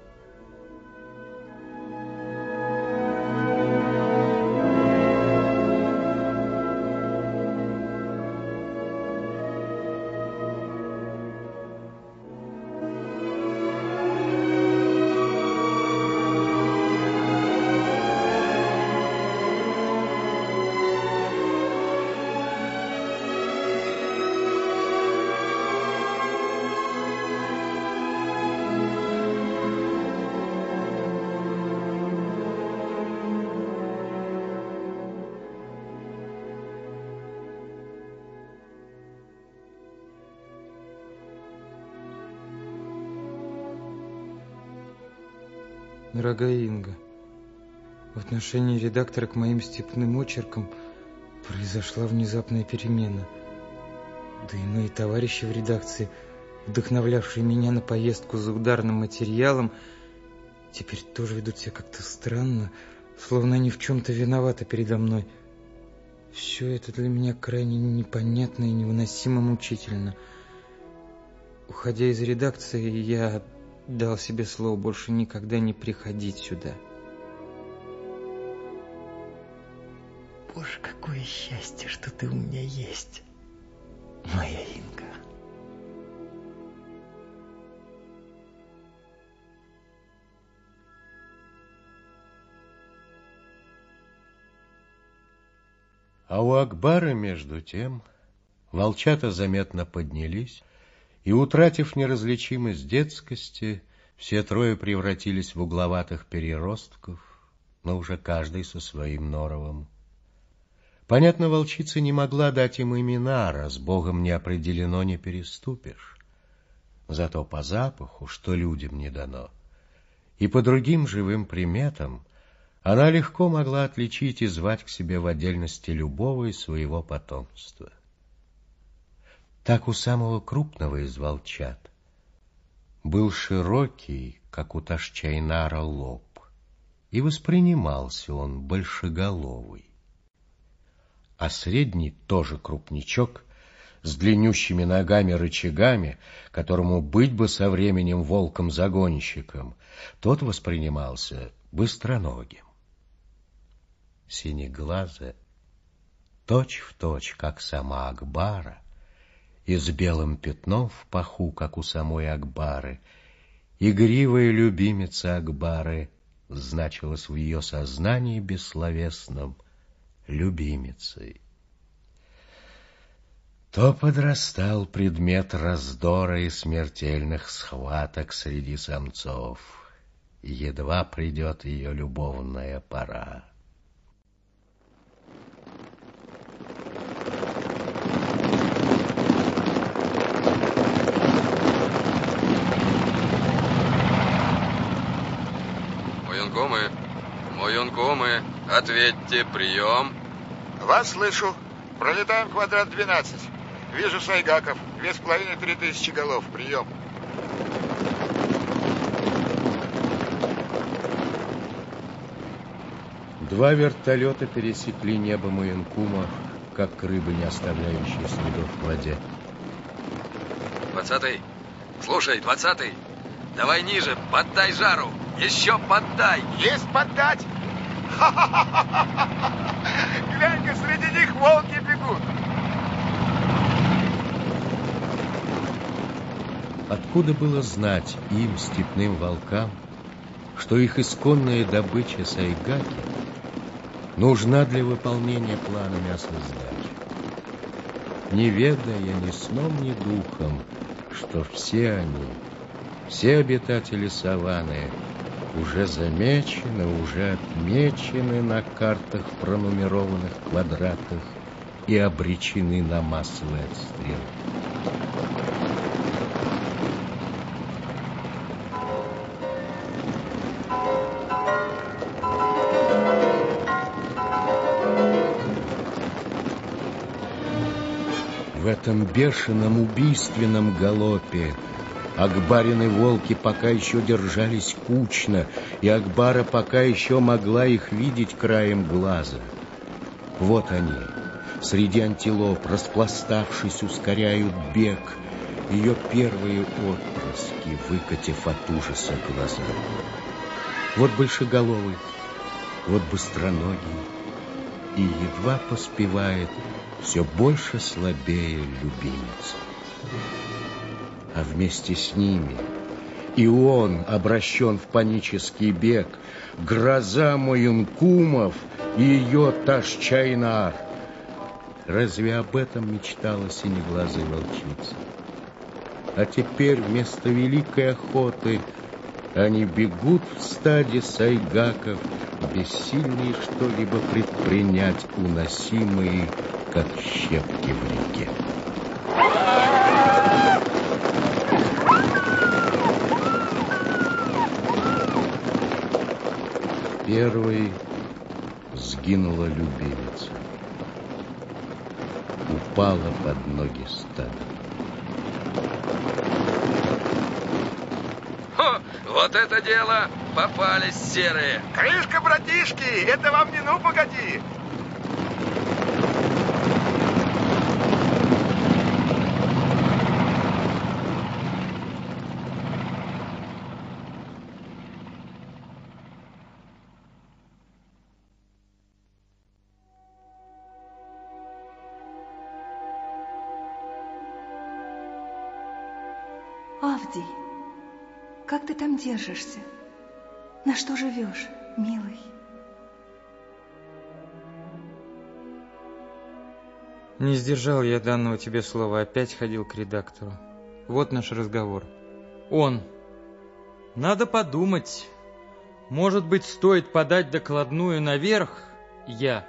Дорогая Инга, в отношении редактора к моим степным очеркам произошла внезапная перемена. Да и мои товарищи в редакции, вдохновлявшие меня на поездку за ударным материалом, теперь тоже ведут себя как-то странно, словно они в чем-то виноваты передо мной. Все это для меня крайне непонятно и невыносимо мучительно. Уходя из редакции, я дал себе слово больше никогда не приходить сюда. Боже, какое счастье, что ты у меня есть, моя Инга. А у Акбара, между тем, волчата заметно поднялись, и, утратив неразличимость детскости, все трое превратились в угловатых переростков, но уже каждый со своим норовом. Понятно, волчица не могла дать им имена, раз Богом не определено, не переступишь. Зато по запаху, что людям не дано, и по другим живым приметам она легко могла отличить и звать к себе в отдельности любого из своего потомства. Так у самого крупного из волчат был широкий, как у Ташчайнара, лоб, и воспринимался он большеголовый. А средний тоже крупничок, с длиннющими ногами-рычагами, которому быть бы со временем волком-загонщиком, тот воспринимался быстроногим синеглазая, точь в точь, как сама Акбара, и с белым пятном в паху, как у самой Акбары, игривая любимица Акбары значилась в ее сознании бессловесном любимицей. То подрастал предмет раздора и смертельных схваток среди самцов, едва придет ее любовная пора. Моюнкомы, ответьте, прием. Вас слышу. Пролетаем квадрат 12. Вижу Сайгаков. Две с половиной, три тысячи голов. Прием. Два вертолета пересекли небо Маянкума, как рыбы, не оставляющие следов в воде. Двадцатый. Слушай, двадцатый. Давай ниже, поддай жару. Еще поддай. Есть поддать. Глянь-ка, среди них волки бегут. Откуда было знать им, степным волкам, что их исконная добыча сайгаки нужна для выполнения плана мясосдачи? Не ведая ни сном, ни духом, что все они, все обитатели саванны, уже замечены, уже отмечены на картах пронумерованных квадратах и обречены на массовый отстрел. В этом бешеном убийственном галопе Акбарины волки пока еще держались кучно, и Акбара пока еще могла их видеть краем глаза. Вот они, среди антилоп, распластавшись, ускоряют бег, ее первые отпрыски, выкатив от ужаса глаза. Вот большеголовый, вот быстроногий, и едва поспевает все больше слабее любимец а вместе с ними и он обращен в панический бег, гроза Моюнкумов и ее Ташчайнар. Разве об этом мечтала синеглазая волчица? А теперь вместо великой охоты они бегут в стаде сайгаков, бессильные что-либо предпринять, уносимые, как щепки в реке. Первой сгинула любимица. Упала под ноги стада. Хо, вот это дело! Попались серые! Крышка, братишки! Это вам не ну погоди! Держишься? На что живешь, милый? Не сдержал я данного тебе слова, опять ходил к редактору. Вот наш разговор. Он. Надо подумать. Может быть, стоит подать докладную наверх? Я.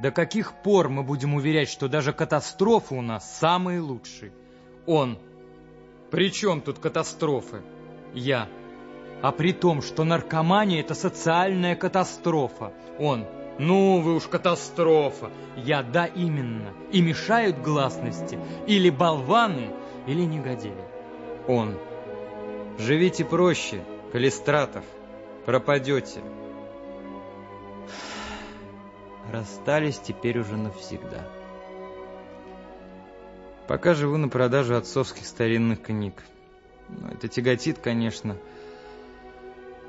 До каких пор мы будем уверять, что даже катастрофы у нас самые лучшие? Он. При чем тут катастрофы? Я. А при том, что наркомания – это социальная катастрофа. Он. Ну, вы уж катастрофа. Я, да, именно. И мешают гласности. Или болваны, или негодяи. Он. Живите проще, Калистратов. Пропадете. Расстались теперь уже навсегда. Пока живу на продажу отцовских старинных книг. Ну, это тяготит, конечно.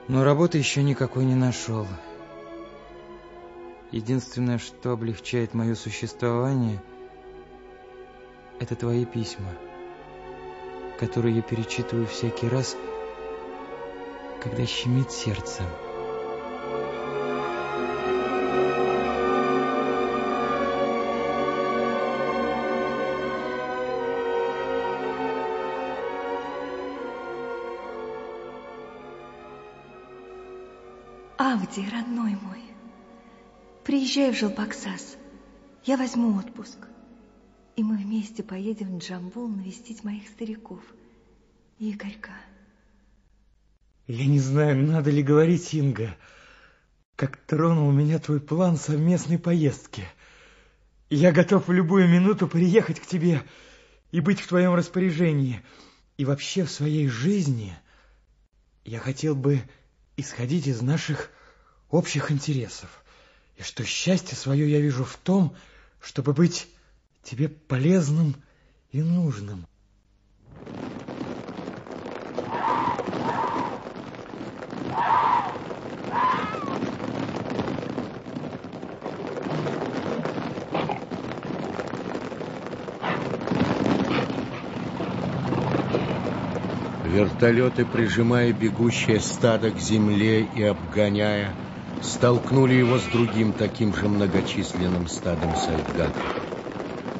Но работы еще никакой не нашел. Единственное, что облегчает мое существование, это твои письма, которые я перечитываю всякий раз, когда щемит сердце. Авдий, родной мой, приезжай в Желпаксас. Я возьму отпуск. И мы вместе поедем в Джамбул навестить моих стариков и Игорька. Я не знаю, надо ли говорить, Инга, как тронул меня твой план совместной поездки. Я готов в любую минуту приехать к тебе и быть в твоем распоряжении. И вообще в своей жизни я хотел бы исходить из наших общих интересов. И что счастье свое я вижу в том, чтобы быть тебе полезным и нужным. Вертолеты, прижимая бегущее стадо к земле и обгоняя, столкнули его с другим таким же многочисленным стадом сайдгаков,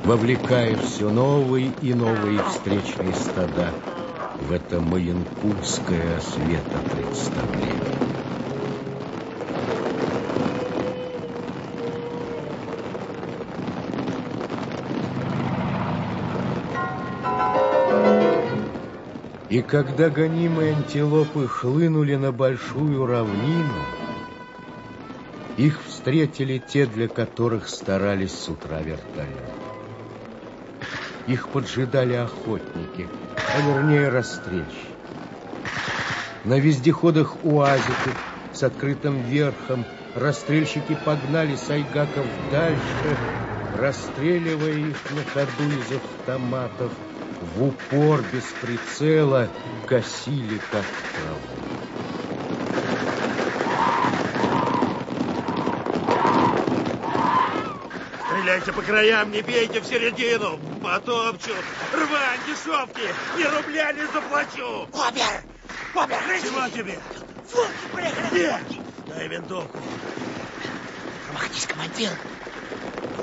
вовлекая все новые и новые встречные стада в это маянкурское светопредставление. И когда гонимые антилопы хлынули на большую равнину, их встретили те, для которых старались с утра вертолет. Их поджидали охотники, а вернее расстрельщики. На вездеходах УАЗиках с открытым верхом расстрельщики погнали сайгаков дальше, расстреливая их на ходу из автоматов – в упор без прицела косили, как траву. Стреляйте по краям, не бейте в середину! Потопчу! Рвань, дешевки! Ни рубля не заплачу! Обер! Обер, Чего тебе? Приехали! Где? Дай винтовку. Промахнись, командир!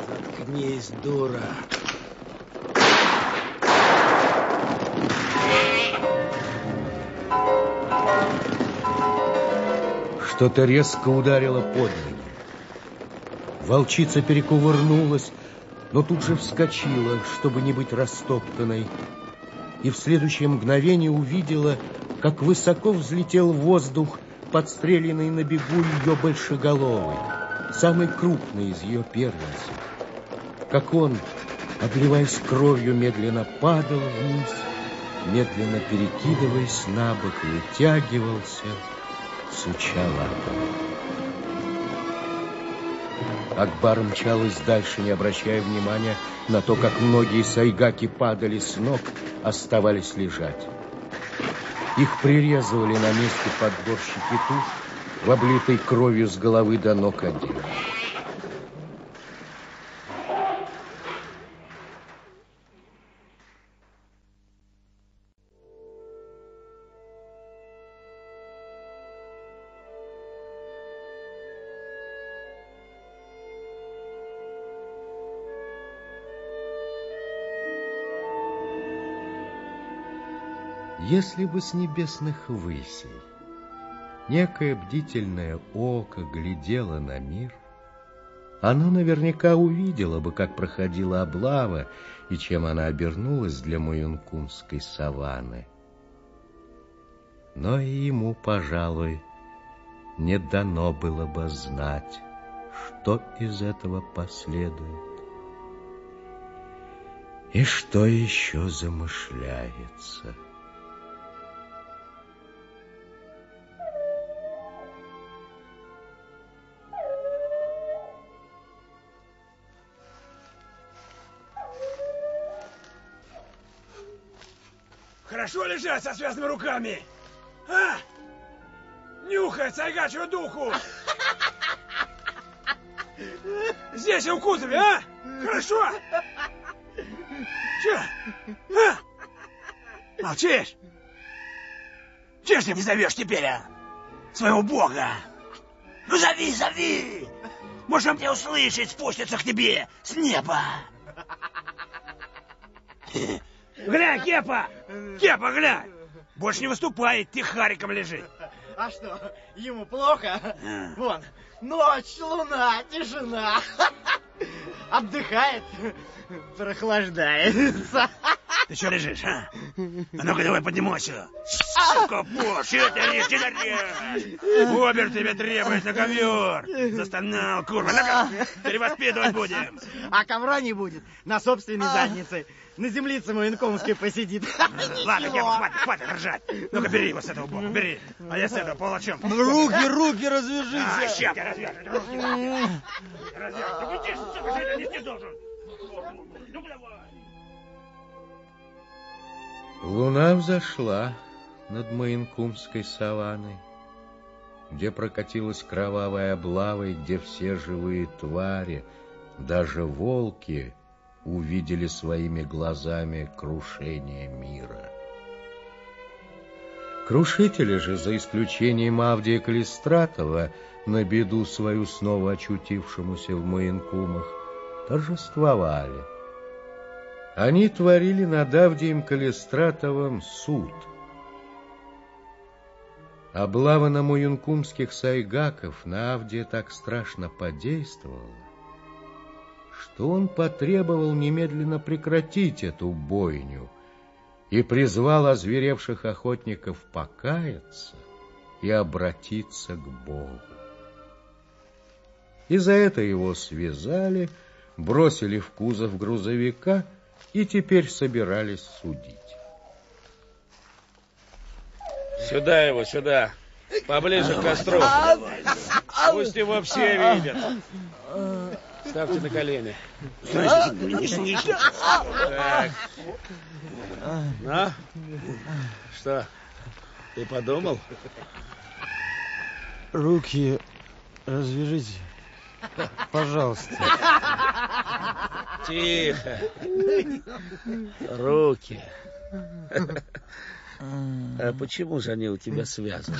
Заткнись, дура! Что-то резко ударило под ноги. Волчица перекувырнулась, но тут же вскочила, чтобы не быть растоптанной, и в следующее мгновение увидела, как высоко взлетел воздух подстреленный на бегу ее большеголовый, самый крупный из ее первенцев. Как он, обливаясь кровью, медленно падал вниз, медленно перекидываясь на бок, вытягивался, суча лапами. Акбар мчалась дальше, не обращая внимания на то, как многие сайгаки падали с ног, оставались лежать. Их прирезывали на месте подборщики туш в облитой кровью с головы до ног одежды. Если бы с небесных высей некое бдительное око глядело на мир, оно наверняка увидело бы, как проходила облава и чем она обернулась для Муюнкунской саванны. Но и ему, пожалуй, не дано было бы знать, что из этого последует и что еще замышляется. Лежать со связанными руками? А? Нюхай сайгачью духу! Здесь, в кузове, а? Хорошо? Че? А? Молчишь? Че ж ты не зовешь теперь, а? Своего бога? Ну зови, зови! Может, он тебя услышит, спустится к тебе с неба. Глянь, Кепа! Кепа, глянь! Больше не выступает, тихариком лежит. А что, ему плохо? Вон, ночь, луна, тишина. Отдыхает, прохлаждается. Ты что лежишь, а? А ну-ка давай поднимайся. Сука, бог, что ты орешь, что ты орешь? Обер тебе требует на ковер. Застонал, курва. Ну-ка, перевоспитывать будем. А ковра не будет, на собственной заднице. На землице Маянковской посидит. Ладно, Кепа, хватит, хватит ржать. Ну-ка, бери его с этого бока, бери. А я с этого палачом. Руки, руки развяжите. А, ща, развяжешь, руки. Что ты нести должен? Ну, давай. Луна взошла над Маинкумской саванной, где прокатилась кровавая облава, и где все живые твари, даже волки, увидели своими глазами крушение мира. Крушители же, за исключением Авдия Калистратова, на беду свою снова очутившемуся в Маянкумах, торжествовали. Они творили над Авдием Калистратовым суд. Облава на муюнкумских сайгаков на Авдия так страшно подействовала, что он потребовал немедленно прекратить эту бойню и призвал озверевших охотников покаяться и обратиться к Богу. И за это его связали, бросили в кузов грузовика и теперь собирались судить. Сюда его, сюда. Поближе к костру. Пусть его все видят. Ставьте на колени. Так. Ну, что, ты подумал? Руки развяжите, пожалуйста. Тихо. Руки. А почему же они у тебя связаны?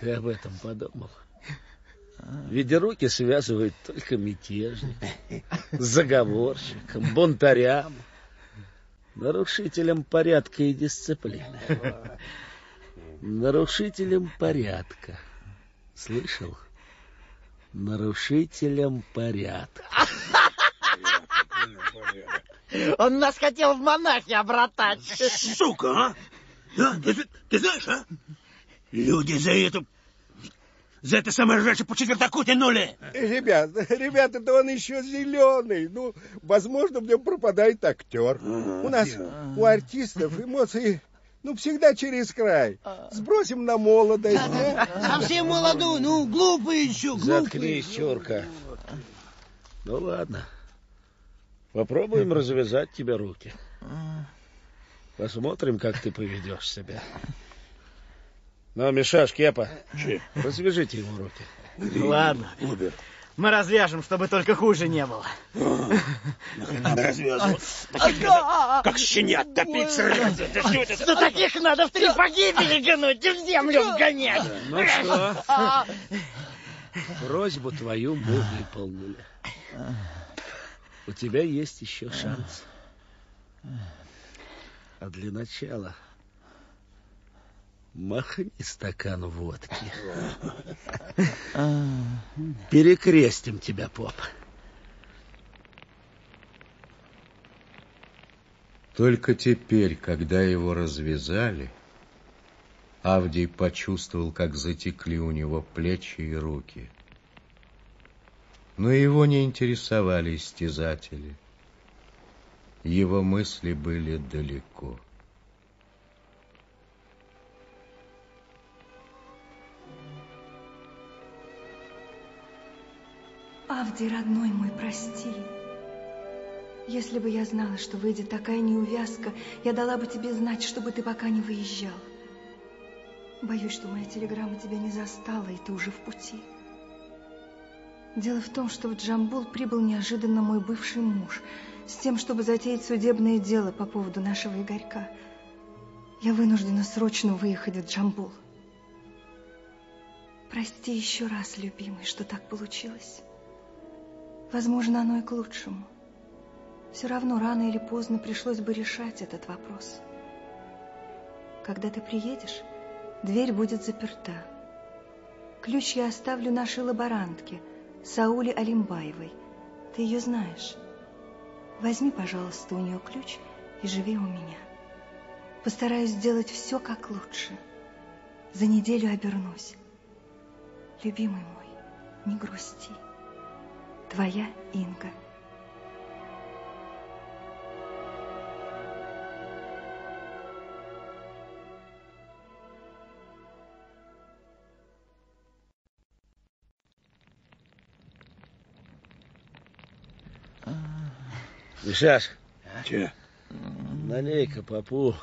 Ты об этом подумал? Ведь руки связывают только мятежникам, заговорщикам, бунтарям, нарушителям порядка и дисциплины. Нарушителям порядка. Слышал? Нарушителям порядка. Он нас хотел в монахи обратать. Сука, а? Да, ты, ты знаешь, а? Люди за это... За это самое раньше по четвертаку тянули. Ребят, ребята-то он еще зеленый. Ну, возможно, в нем пропадает актер. У нас, у артистов эмоции, ну, всегда через край. Сбросим на молодость. а? Совсем молодой, ну, глупый еще, глупый. Заткнись, чурка. Ну ладно. Попробуем развязать тебе руки. Посмотрим, как ты поведешь себя. Ну, Мишаш, Кепа, развяжите ему руки. Ладно. Мы развяжем, чтобы только хуже не было. Надо развязывать. Таких как щенят топить сразу. За таких надо в три погибели гнуть и в землю вгонять. Ну что? Просьбу твою мы выполнили. У тебя есть еще шанс. А для начала Махни стакан водки. Перекрестим тебя, поп. Только теперь, когда его развязали, Авдий почувствовал, как затекли у него плечи и руки. Но его не интересовали истязатели. Его мысли были далеко. Авдий, родной мой, прости. Если бы я знала, что выйдет такая неувязка, я дала бы тебе знать, чтобы ты пока не выезжал. Боюсь, что моя телеграмма тебя не застала, и ты уже в пути. Дело в том, что в Джамбул прибыл неожиданно мой бывший муж с тем, чтобы затеять судебное дело по поводу нашего Игорька. Я вынуждена срочно выехать в Джамбул. Прости еще раз, любимый, что так получилось. Возможно, оно и к лучшему. Все равно рано или поздно пришлось бы решать этот вопрос. Когда ты приедешь, дверь будет заперта. Ключ я оставлю нашей лаборантке, Сауле Алимбаевой. Ты ее знаешь. Возьми, пожалуйста, у нее ключ и живи у меня. Постараюсь сделать все как лучше. За неделю обернусь. Любимый мой, не грусти. Твоя Инга. Мишаш. Че? Налей-ка попу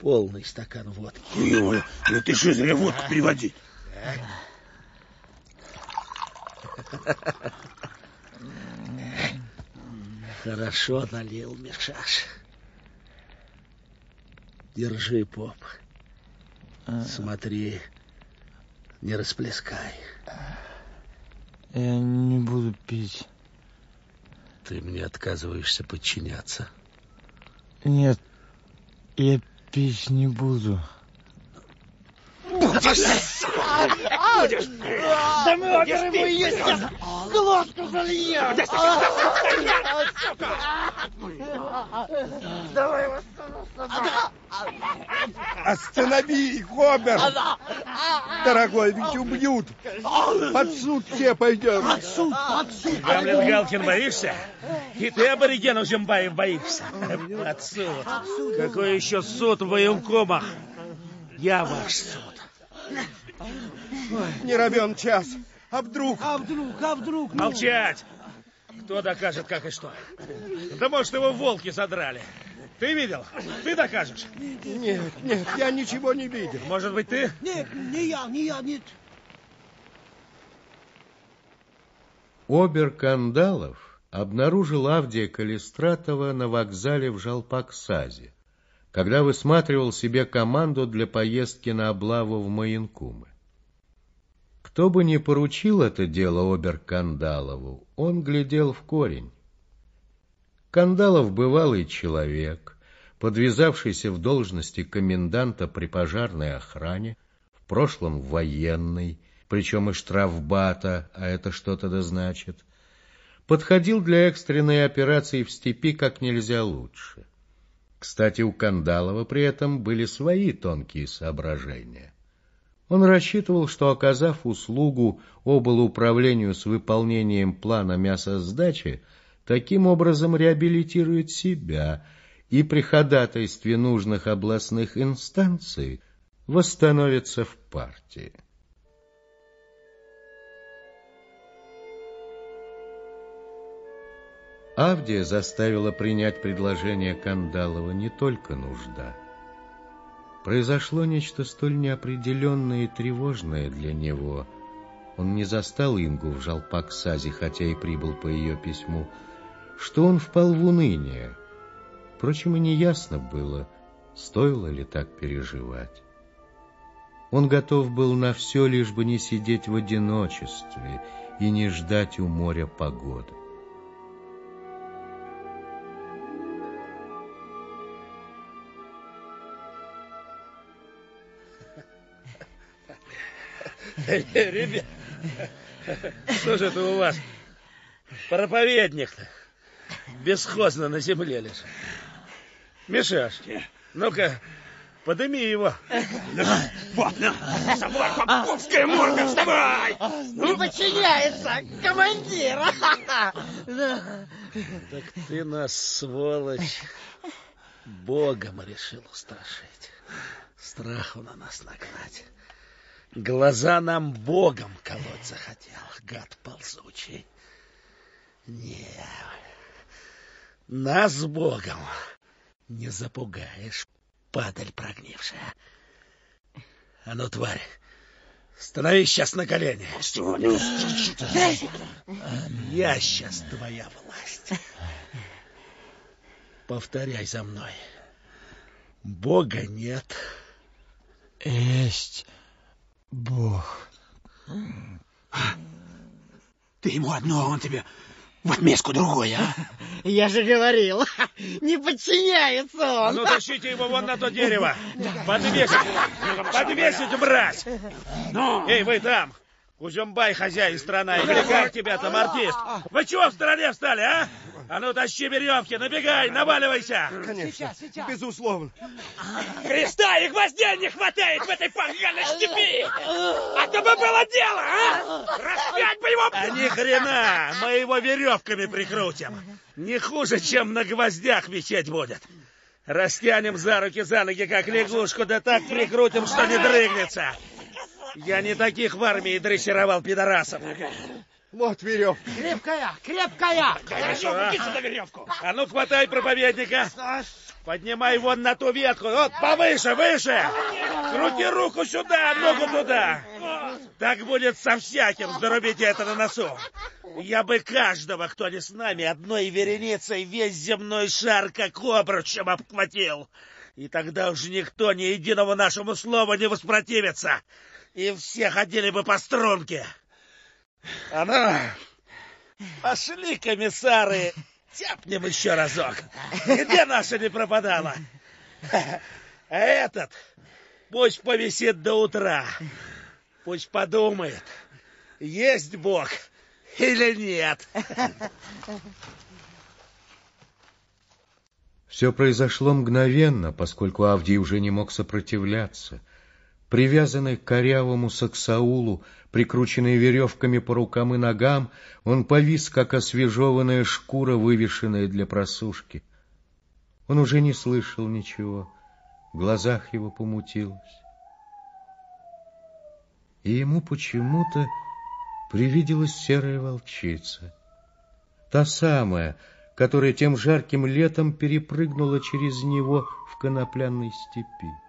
полный стакан водки. Ё, ну ты что зря водку переводить? Хорошо налил, Мишаш. Держи, поп. Смотри, не расплескай. Я не буду пить. Ты мне отказываешься подчиняться. Нет, я пить не буду. Будешь! Будешь! Да мы обе ему ее сейчас глотку зальем! Давай его Останови их, Обер! Дорогой, ведь убьют! Под суд все пойдем! Под суд, под суд! Гамлет Галкин боишься? И ты аборигенов Зимбаев боишься? Под суд. Какой еще суд в военкомах? Я ваш суд. Не равен час. А вдруг? А вдруг, а вдруг? ну? Молчать! Кто докажет, как и что? Да может, его волки задрали. Ты видел? Ты докажешь? Нет, нет, я ничего не видел. Может быть, ты? Нет, не я, не я, нет. Обер Кандалов обнаружил Авдия Калистратова на вокзале в Жалпаксазе, когда высматривал себе команду для поездки на облаву в Маянкумы. Кто бы ни поручил это дело Обер Кандалову, он глядел в корень. Кандалов бывалый человек, подвязавшийся в должности коменданта при пожарной охране, в прошлом военный, причем и штрафбата, а это что-то да значит, подходил для экстренной операции в степи как нельзя лучше. Кстати, у Кандалова при этом были свои тонкие соображения. Он рассчитывал, что, оказав услугу облуправлению с выполнением плана мясосдачи, таким образом реабилитирует себя и при ходатайстве нужных областных инстанций восстановится в партии. Авдия заставила принять предложение Кандалова не только нужда. Произошло нечто столь неопределенное и тревожное для него. Он не застал Ингу в Жалпаксазе, хотя и прибыл по ее письму, что он впал в уныние. Впрочем, и неясно было, стоило ли так переживать. Он готов был на все, лишь бы не сидеть в одиночестве и не ждать у моря погоды. Ребят, что же это у вас? Проповедник-то бесхозно на земле лежит. Мишаш, ну-ка, подыми его. Вот, ну, собор Поповская морда, вставай! Не подчиняется, командир! Так ты нас, сволочь, Богом решил устрашить. Страху на нас нагнать. Глаза нам Богом колоть захотел, гад ползучий. Не, нас Богом не запугаешь, падаль прогнившая. А ну, тварь, становись сейчас на колени. Я сейчас твоя власть. Повторяй за мной. Бога нет. Есть Бог. Ты ему одно, он тебе в отместку другое, а? Я же говорил, не подчиняется А он. ну, тащите его вон на то дерево. Подвесить, подвесить, брать. Эй, вы там, Кузюмбай, хозяин страна, или как тебя там, артист? Вы чего в стороне встали, а? А ну, тащи веревки, набегай, наваливайся. Конечно, безусловно. Креста и гвоздей не хватает в этой поганой степи! А то бы было дело, а? Распять бы его! А ни хрена! Мы его веревками прикрутим. Не хуже, чем на гвоздях висеть будет. Растянем за руки, за ноги, как лягушку, да так прикрутим, что не дрыгнется. Я не таких в армии дрессировал пидорасов. Вот веревка. Крепкая, крепкая. Хорошо, а? сюда веревку. А ну, хватай проповедника. Поднимай вон на ту ветку. Вот, повыше, выше. Крути руку сюда, ногу туда. Так будет со всяким, зарубите это на носу. Я бы каждого, кто не с нами, одной вереницей весь земной шар как обручем обхватил. И тогда уж никто ни единого нашему слову не воспротивится. И все ходили бы по струнке. А ну, пошли, комиссары, тяпнем еще разок. Где наша не пропадала? А этот пусть повисит до утра. Пусть подумает, есть Бог или нет. Все произошло мгновенно, поскольку Авдий уже не мог сопротивляться. Привязанный к корявому саксаулу, прикрученный веревками по рукам и ногам, он повис, как освежеванная шкура, вывешенная для просушки. Он уже не слышал ничего, в глазах его помутилось. И ему почему-то привиделась серая волчица. Та самая, которая тем жарким летом перепрыгнула через него в конопляной степи.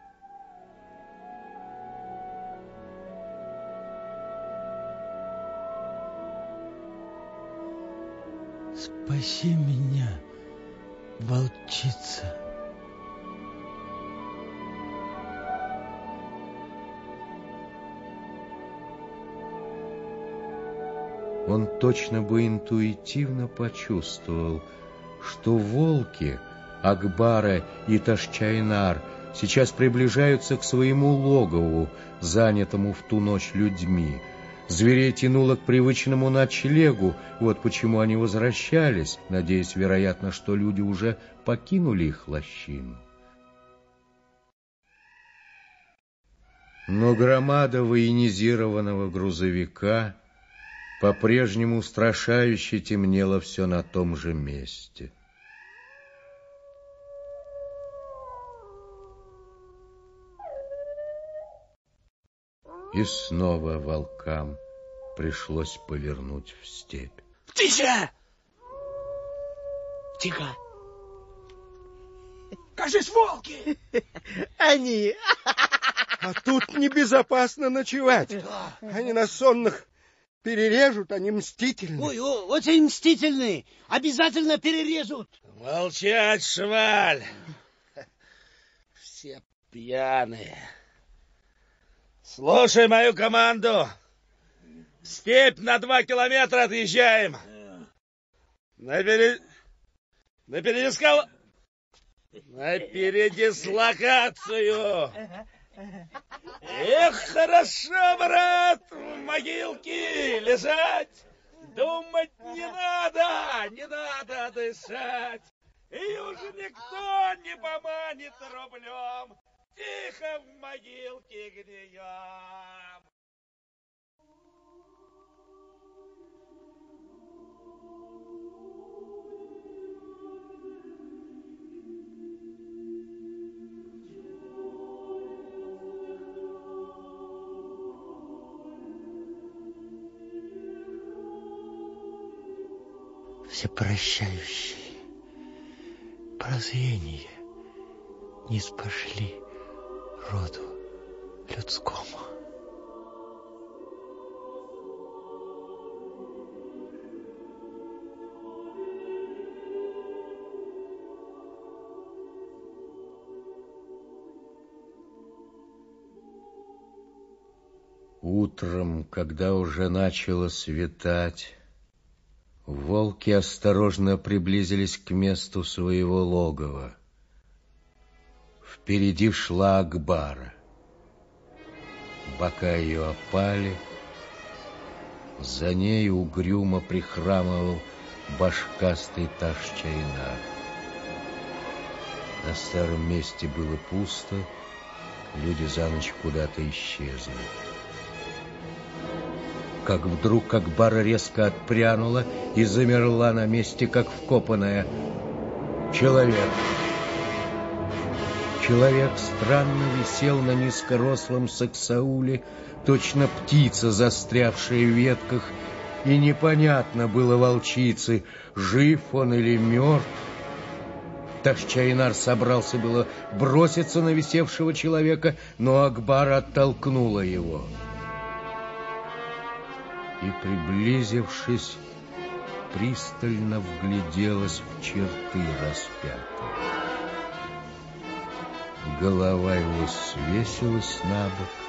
Спаси меня, волчица. Он точно бы интуитивно почувствовал, что волки Акбара и Ташчайнар сейчас приближаются к своему логову, занятому в ту ночь людьми. Зверей тянуло к привычному ночлегу, вот почему они возвращались, надеясь, вероятно, что люди уже покинули их лощину. Но громада военизированного грузовика по-прежнему устрашающе темнело все на том же месте. И снова волкам пришлось повернуть в степь. Тихо! Тихо! Кажись, волки! Они! А тут небезопасно ночевать. Они на сонных перережут, они мстительны. Ой, о, очень мстительные. Обязательно перережут. Молчать, шваль! Все пьяные. Слушай мою команду. В степь на два километра отъезжаем. На пере... На передискал... На передислокацию. Эх, хорошо, брат, в могилке лежать. Думать не надо, не надо дышать. И уже никто не поманит рублем. Тихо в могилке гнием. всепрощающий, прозрение не спошли роду людскому. Утром, когда уже начало светать, Волки осторожно приблизились к месту своего логова. Впереди шла Акбара. Бока ее опали, за ней угрюмо прихрамывал башкастый Ташчайнар. На старом месте было пусто, люди за ночь куда-то исчезли как вдруг Акбара резко отпрянула и замерла на месте, как вкопанная. Человек. Человек странно висел на низкорослом саксауле, точно птица, застрявшая в ветках, и непонятно было волчице, жив он или мертв. Ташчайнар собрался было броситься на висевшего человека, но Акбар оттолкнула его и, приблизившись, пристально вгляделась в черты распятого. Голова его свесилась на бок,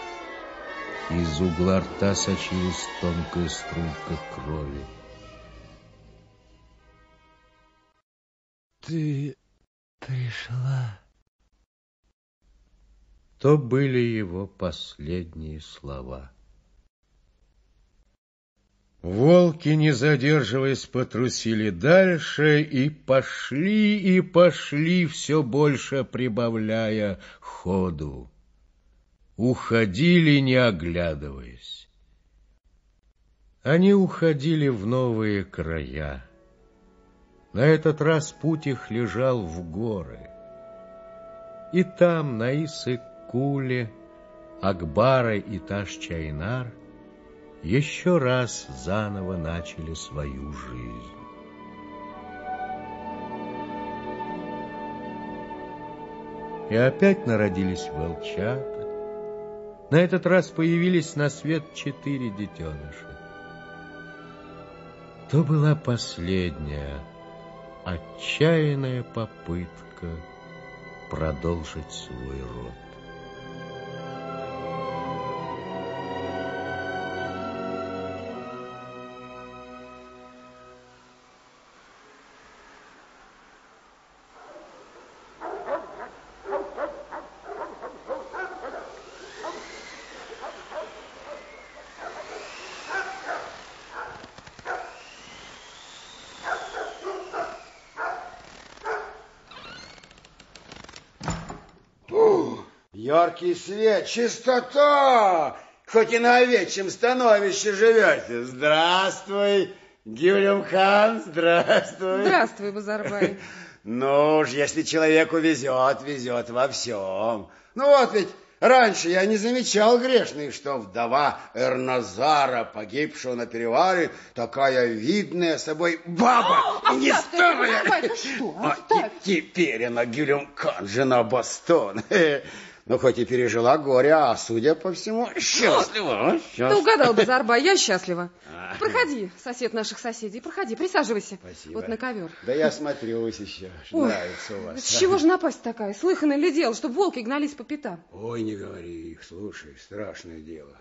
из угла рта сочилась тонкая струйка крови. Ты пришла? То были его последние слова. Волки, не задерживаясь, потрусили дальше и пошли, и пошли, все больше прибавляя ходу. Уходили, не оглядываясь. Они уходили в новые края. На этот раз путь их лежал в горы. И там, на Исык-Куле, Акбара и Таш-Чайнар еще раз заново начали свою жизнь. И опять народились волчата. На этот раз появились на свет четыре детеныша. То была последняя, отчаянная попытка продолжить свой род. Яркий свет, чистота! Хоть и на овечьем становище живете. Здравствуй, Гюлем хан, здравствуй. Здравствуй, Базарбай. Ну уж, если человеку везет, везет во всем. Ну вот ведь раньше я не замечал грешный, что вдова Эрназара, погибшего на перевале, такая видная собой баба, и не старая. А теперь она Гюлем Кан, жена Бастон. Ну, хоть и пережила горе, а, судя по всему, счастлива. Ты угадал, Базарба, я счастлива. Проходи, сосед наших соседей, проходи, присаживайся. Спасибо. Вот на ковер. Да я смотрюсь еще, Ой, нравится у вас. С чего же напасть такая? Слыхано ли дело, чтобы волки гнались по пятам? Ой, не говори, слушай, страшное дело.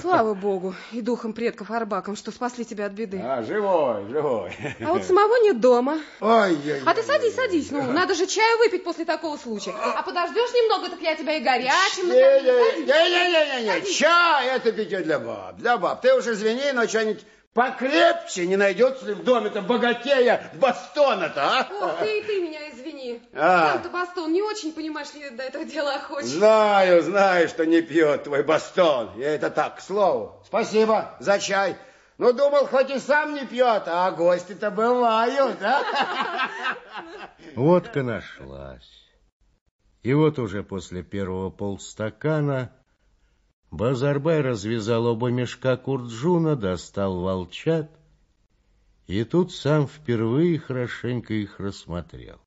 Слава богу и духом предков Арбакам, что спасли тебя от беды. А, живой, живой. А вот самого нет дома. Ой, ой, А ты садись, садись. Ну, надо же чаю выпить после такого случая. А подождешь немного, так я тебя и горячим накормлю. Садись. Не-не-не, чай это питье для баб, для баб. Ты уж извини, но что-нибудь покрепче не найдется ли в доме-то богатея Бастона-то, а? Ох, ты и ты меня извини. А. Сам-то Бастон не очень, понимаешь ли, до этого дела охочет. Знаю, знаю, что не пьет твой Бастон. Я это так, к слову. Спасибо за чай. Ну, думал, хоть и сам не пьет, а гости-то бывают, а? Водка нашлась. И вот уже после первого полстакана Базарбай развязал оба мешка курджуна, достал волчат, и тут сам впервые хорошенько их рассмотрел.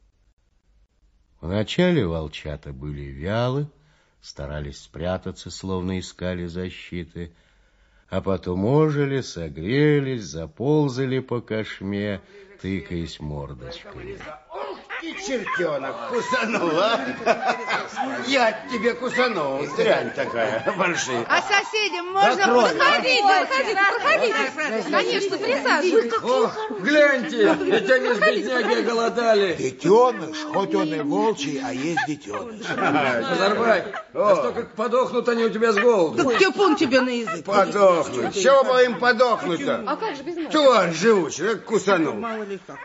Вначале волчата были вялы, старались спрятаться, словно искали защиты, а потом ожили, согрелись, заползали по кошме, тыкаясь мордочками. Ты, чертенок, кусанул, а? Я тебе кусанул, дрянь такая, большая. А соседям можно Закрой, проходить? а? Проходите, проходите. Конечно, присаживайтесь. Ох, гляньте, ведь они ж бедняги голодали. Детеныш, хоть он и волчий, а есть детеныш. А что как подохнут они у тебя с голоду? Так тюпун тебе на язык. Подохнуть. Чего бы им подохнуть-то? А как же без нас? Тварь живучий, как кусанул.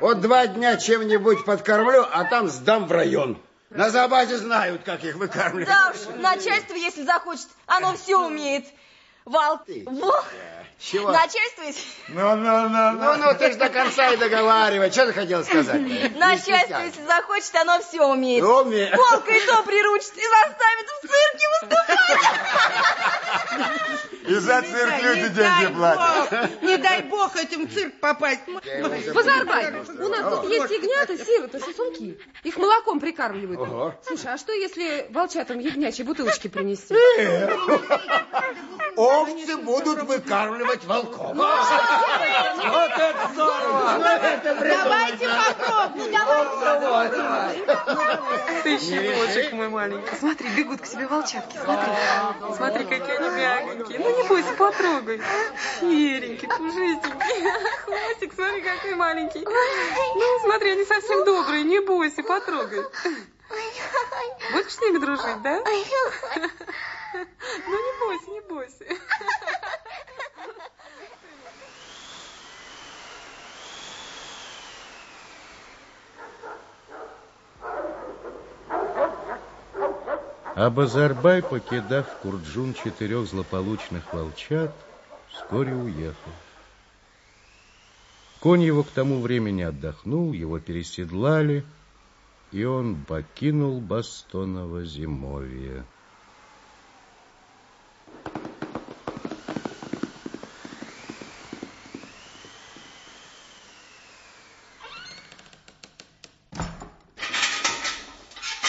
Вот два дня чем-нибудь подкормлю, а там сдам в район. На Забаде знают, как их выкармливать. Да уж, начальство, если захочет, оно все умеет. Вал, Во. Чего? начальство, если... Ну, ну, ну, ну, ну, ты ж до конца и договаривай. Что ты хотел сказать? Начальство, если захочет, оно все умеет. Умеет. Волка и то приручит и заставит в цирке выступать. И за цирк люди деньги платят. Не дай бог этим цирк попасть. Базарбай, у нас тут есть ягнята, сироты, сосунки. Их молоком прикармливают. Слушай, а что если волчатам ягнячьи бутылочки принести? Овцы будут выкармливать волков. Вот это здорово! Давайте попробуем. Ты щеночек мой маленький. Смотри, бегут к себе волчатки. Смотри. Смотри, какие они мягенькие. Ну, не бойся, потрогай. Серенький, пушистенький. Хвостик, смотри, какой маленький. Ну, смотри, они совсем добрые. Не бойся, потрогай. Будешь с ними дружить, да? Ну, не бойся, не бойся. А Базарбай, покидав Курджун четырех злополучных волчат, вскоре уехал. Конь его к тому времени отдохнул, его переседлали, и он покинул Бастоново зимовье.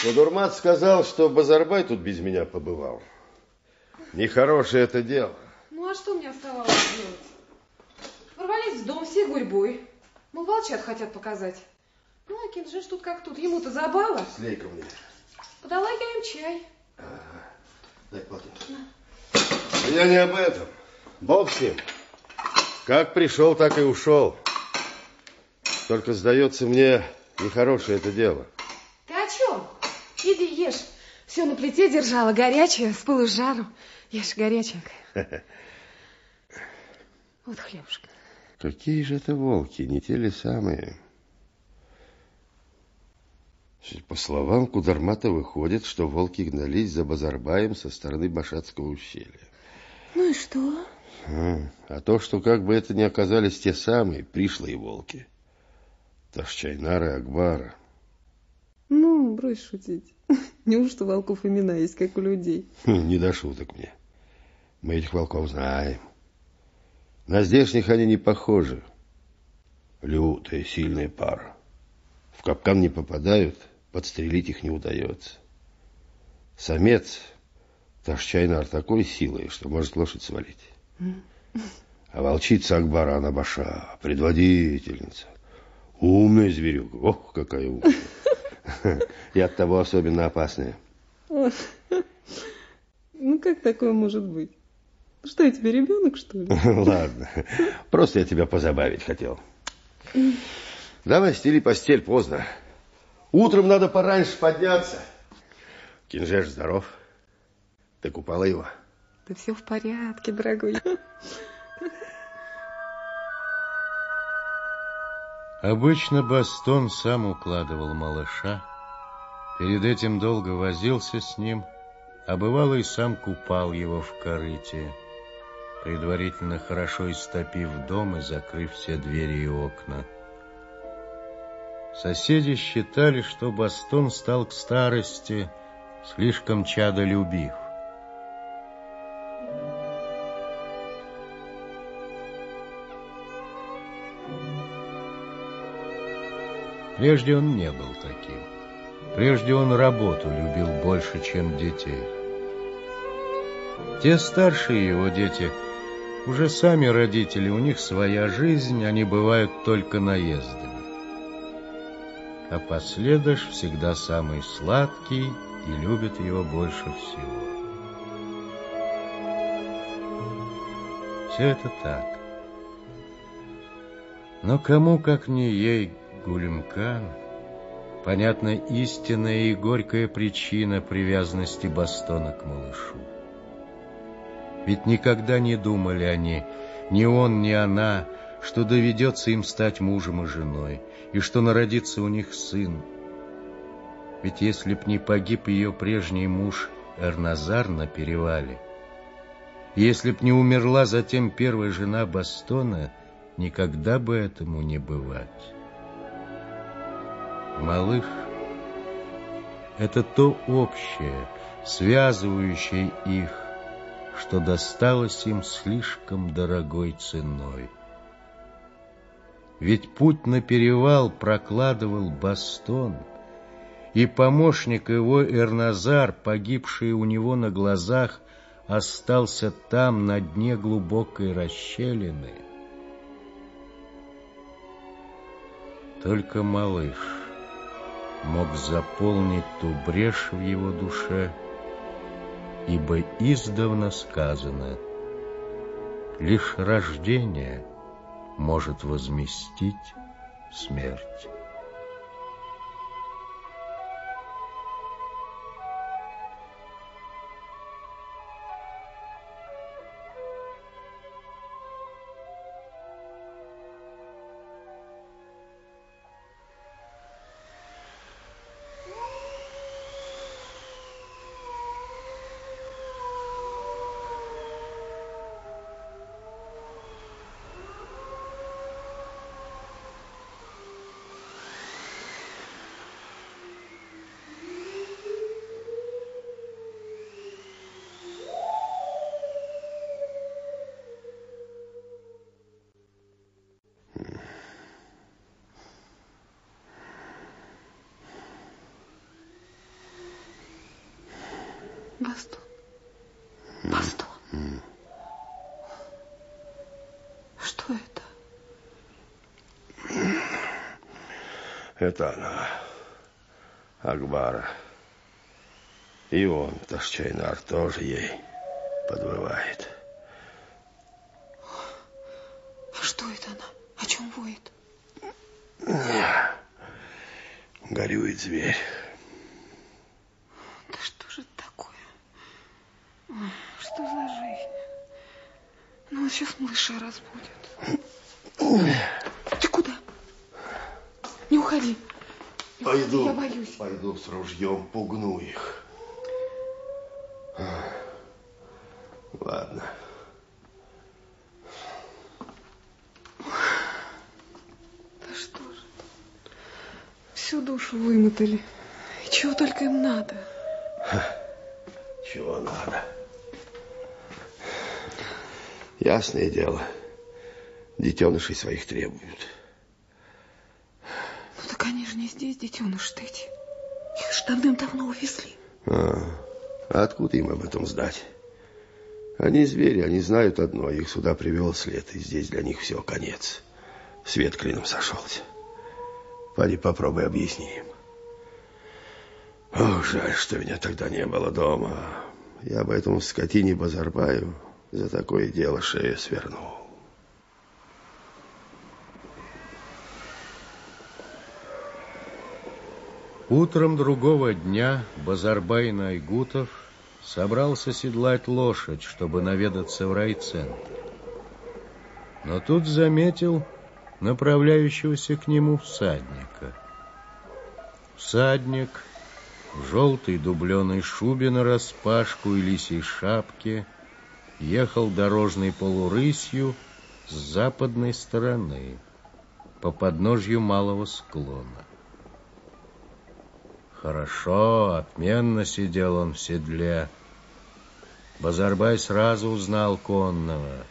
Кудурмат сказал, что Базарбай тут без меня побывал. Нехорошее это дело. Ну, а что мне оставалось делать? Ворвались в дом всей гурьбой. Ну, волчат хотят показать. Ну, а Кинжиш тут как тут. Ему-то забава. Слей-ка мне. Подала я им чай. Дай полтинник. Я не об этом. Бог с ним. Как пришел, так и ушел. Только, сдается мне, нехорошее это дело. Иди ешь. Все на плите держала, горячее, с пылу с жару. Ешь горяченькое. Вот хлебушка. Какие же это волки, не те ли самые? По словам Кудармата выходит, что волки гнались за Базарбаем со стороны Башатского ущелья. Ну и что? А, а то, что как бы это ни оказались те самые пришлые волки. Ташчайнара и Акбара. Ну, брось шутить. Неужто волков имена есть, как у людей? Хм, Не до шуток мне. Мы этих волков знаем. На здешних они не похожи. Лютая, сильная пара. В капкан не попадают, подстрелить их не удается. Самец Ташчайнар такой силой, что может лошадь свалить. А волчица Акбара, она баша, предводительница. Умная зверюга. Ох, какая умная. И от того особенно опасная. Ну, как такое может быть? Что я тебе, ребенок, что ли? Ладно, просто я тебя позабавить хотел. Давай стели постель, поздно. Утром надо пораньше подняться. Кинжеш здоров. Ты купала его? Да все в порядке, дорогой. Обычно Бастон сам укладывал малыша, перед этим долго возился с ним, а бывало и сам купал его в корыте, предварительно хорошо истопив дом и закрыв все двери и окна. Соседи считали, что Бастон стал к старости слишком чадолюбив. Прежде он не был таким. Прежде он работу любил больше, чем детей. Те старшие его дети уже сами родители, у них своя жизнь, они бывают только наездами. А последыш всегда самый сладкий и любит его больше всего. Все это так. Но кому, как не ей, Гулимкан, понятна истинная и горькая причина привязанности Бастона к малышу. Ведь никогда не думали они, ни он, ни она, что доведется им стать мужем и женой, и что народится у них сын. Ведь если б не погиб ее прежний муж Эрназар на перевале, если б не умерла затем первая жена Бастона, никогда бы этому не бывать. Малыш — это то общее, связывающее их, что досталось им слишком дорогой ценой. Ведь путь на перевал прокладывал Бастон, и помощник его Эрназар, погибший у него на глазах, остался там, на дне глубокой расщелины. Только малыш мог заполнить ту брешь в его душе, ибо издавна сказано, лишь рождение может возместить смерть. Это она, Акбара. И он, Ташчайнар, тоже ей подвывает. А что это она? О чем воет? Горюет зверь. Да что же это такое? Что за жизнь? Ну, вот сейчас малыша разбудят. Ты куда? Не уходи. Не уходи, Пойду, с ружьем, пугну их. Ладно. Да что же? Всю душу вымотали. И чего только им надо. Чего надо? Ясное дело, детенышей своих требуют. Ну так они же не здесь, детеныши эти. Давным-давно увезли. А, а откуда им об этом знать? Они звери, они знают одно, их сюда привел след, и здесь для них все, конец. Свет клином сошелся. Поди попробуй объясни им. Ох, жаль, что меня тогда не было дома. Я об этом скотине Базарбаю За такое дело шею свернул. Утром другого дня Базарбай Найгутов собрался седлать лошадь, чтобы наведаться в райцентр. Но тут заметил направляющегося к нему всадника. Всадник в желтой дубленой шубе нараспашку и лисьей шапке ехал дорожной полурысью с западной стороны по подножью малого склона. Хорошо, отменно сидел он в седле. Базарбай сразу узнал конного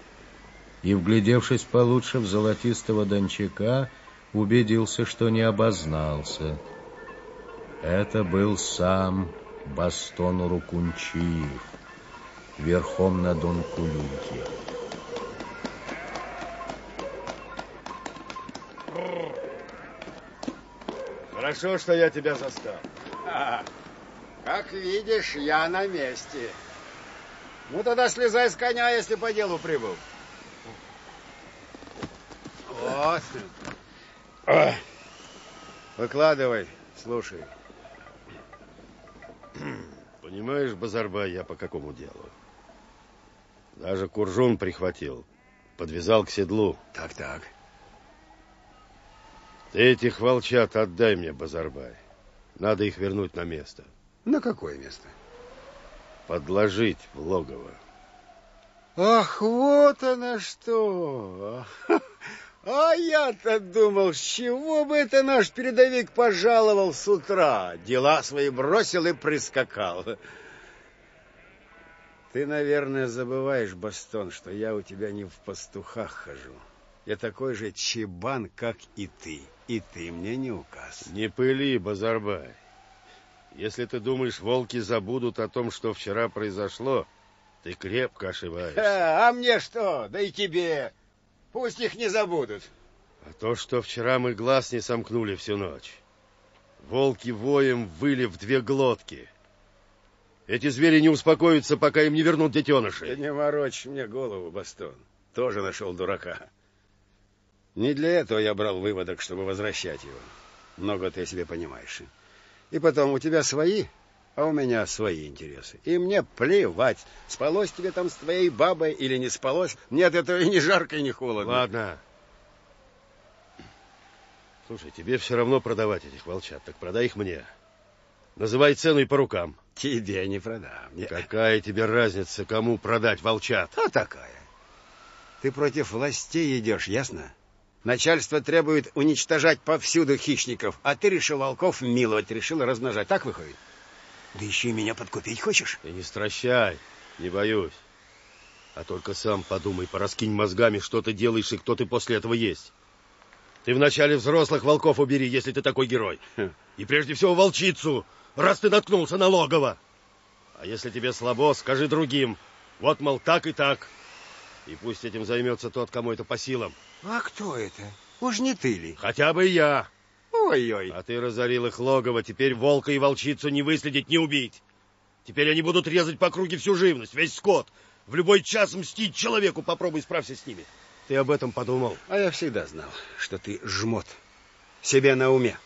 и, вглядевшись получше в золотистого дончака, убедился, что не обознался. Это был сам Бастон Рукунчиев, верхом на Донкулюке. Хорошо, что я тебя застал. Как видишь, я на месте. Ну тогда слезай с коня, если по делу прибыл. Вот. Выкладывай, слушай. Понимаешь, Базарбай, я по какому делу? Даже куржун прихватил. Подвязал к седлу. Так-так. Ты этих волчат отдай мне, Базарбай. Надо их вернуть на место. На какое место? Подложить в логово. Ах, вот оно что! А я-то думал, с чего бы это наш передовик пожаловал с утра? Дела свои бросил и прискакал. Ты, наверное, забываешь, Бастон, что я у тебя не в пастухах хожу. Я такой же чебан, как и ты. И ты мне не указ. Не пыли, Базарбай. Если ты думаешь, волки забудут о том, что вчера произошло, ты крепко ошибаешься. А, а мне что? Да и тебе. Пусть их не забудут. А то, что вчера мы глаз не сомкнули всю ночь. Волки воем выли в две глотки. Эти звери не успокоятся, пока им не вернут детенышей. Ты не морочь мне голову, Бастон. Тоже нашел дурака. Не для этого я брал выводок, чтобы возвращать его. Много ты себе понимаешь. И потом, у тебя свои, а у меня свои интересы. И мне плевать, спалось тебе там с твоей бабой или не спалось. Нет, это и не жарко, и не холодно. Ладно. Слушай, тебе все равно продавать этих волчат, так продай их мне. Называй цену и по рукам. Тебе не продам. Нет. Какая тебе разница, кому продать волчат? А такая. Ты против властей идешь, ясно? Начальство требует уничтожать повсюду хищников, а ты решил волков миловать, решил размножать. Так выходит? Да еще и меня подкупить хочешь? Ты не стращай, не боюсь. А только сам подумай, пораскинь мозгами, что ты делаешь и кто ты после этого есть. Ты вначале взрослых волков убери, если ты такой герой. И прежде всего волчицу, раз ты наткнулся на логово. А если тебе слабо, скажи другим. Вот, мол, так и так. И пусть этим займется тот, кому это по силам. А кто это? Уж не ты ли? Хотя бы я. Ой-ой. А ты разорил их логово, теперь волка и волчицу не выследить, не убить. Теперь они будут резать по круге всю живность, весь скот. В любой час мстить человеку, попробуй справься с ними. Ты об этом подумал? А я всегда знал, что ты жмот. Себе на уме.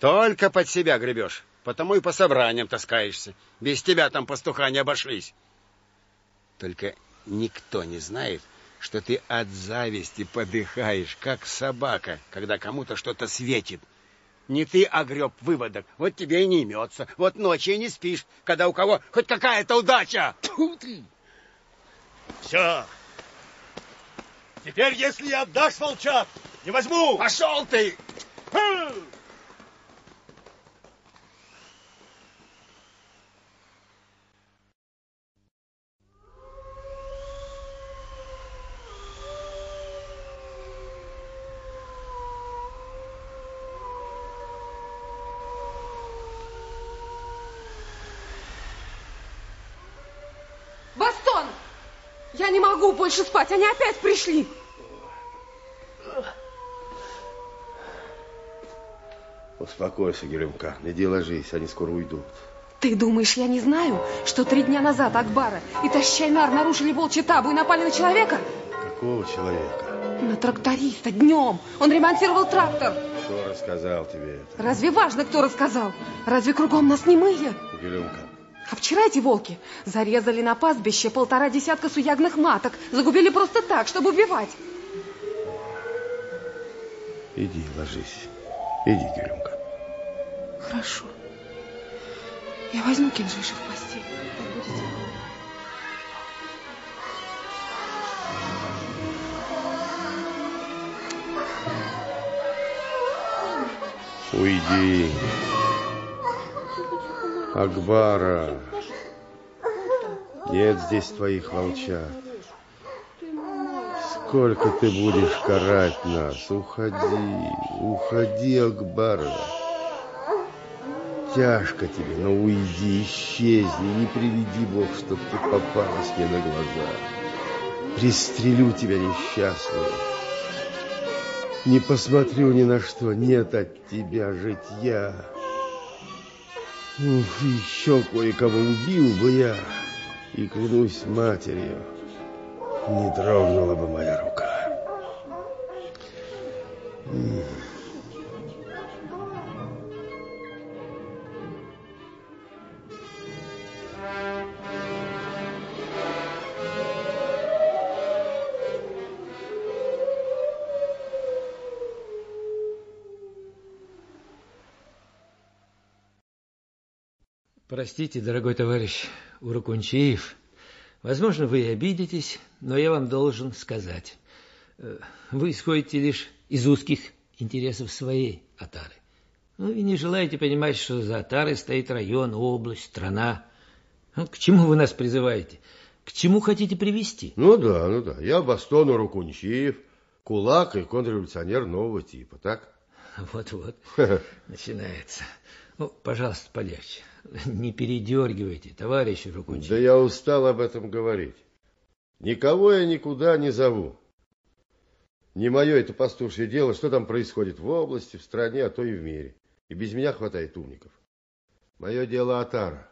Только под себя гребешь. Потому и по собраниям таскаешься. Без тебя там пастуха не обошлись. Только никто не знает, что ты от зависти подыхаешь, как собака, когда кому-то что-то светит. Не ты огреб выводок, вот тебе и не имется. Вот ночью не спишь, когда у кого хоть какая-то удача. Тьфу ты! Все. Теперь, если я отдашь волчат, не возьму. Пошел ты! Хм! Я не могу больше спать, они опять пришли. Успокойся, Геремка, иди ложись, они скоро уйдут. Ты думаешь, я не знаю, что три дня назад Акбара и Тащайнар нарушили волчий табу и напали на человека? Какого человека? На тракториста днем. Он ремонтировал трактор. Кто рассказал тебе это? Разве важно, кто рассказал? Разве кругом нас не мые? Гелюмка, А вчера эти волки зарезали на пастбище полтора десятка суягных маток. Загубили просто так, чтобы убивать. иди ложись. Иди, Гелюмка. Хорошо. Я возьму кинжиша в постель. Уйди. Акбара. Нет здесь твоих волчат. Сколько ты будешь карать нас? Уходи, уходи, Акбара. Тяжко тебе, но уйди, исчезни, не приведи Бог, чтоб ты попалась мне на глаза. Пристрелю тебя несчастную. Не посмотрю ни на что, нет от тебя житья. Ух, еще кое-кого убил бы я, и клянусь матерью, не дрогнула бы моя рука. Простите, дорогой товарищ Уракунчиев, возможно, вы и обидитесь, но я вам должен сказать. э, Вы исходите лишь из узких интересов своей отары. Ну и не желаете понимать, что за отарой стоит район, область, страна. Ну, к чему вы нас призываете? К чему хотите привести? Ну да, ну да. Я Бастон Уракунчиев, кулак и контрреволюционер нового типа, так? Вот-вот, начинается. Ну, пожалуйста, полегче. Не передергивайте, товарищ Уракунчиев. Да я устал об этом говорить. Никого я никуда не зову. Не мое это пастушье дело, что там происходит в области, в стране, а то и в мире. И без меня хватает умников. Мое дело Атара.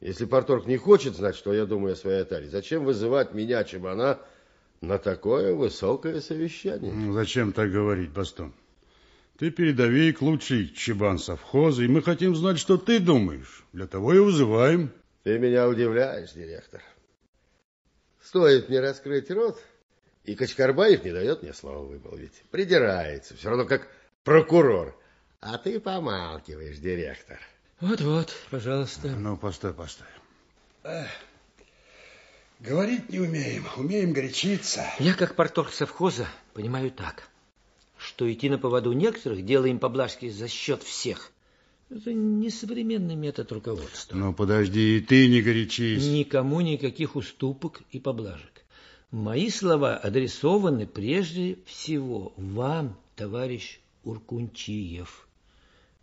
Если Порторг не хочет знать, что я думаю о своей Атаре, зачем вызывать меня, Чебана, на такое высокое совещание? Ну, Зачем так говорить, Бастон? Ты передовик, лучший чебан совхоза, и мы хотим знать, что ты думаешь. Для того и вызываем. Ты меня удивляешь, директор. Стоит мне раскрыть рот, и Качкарбаев не дает мне слова вымолвить. Придирается, все равно как прокурор. А ты помалкиваешь, директор. Вот-вот, пожалуйста. Ну, постой, постой. Говорить не умеем, умеем горячиться. Я, как порторг совхоза, понимаю так, что идти на поводу некоторых, делая им поблажки за счет всех, это не современный метод руководства. Ну, подожди, и ты не горячись. Никому никаких уступок и поблажек. Мои слова адресованы прежде всего вам, товарищ Уркунчиев.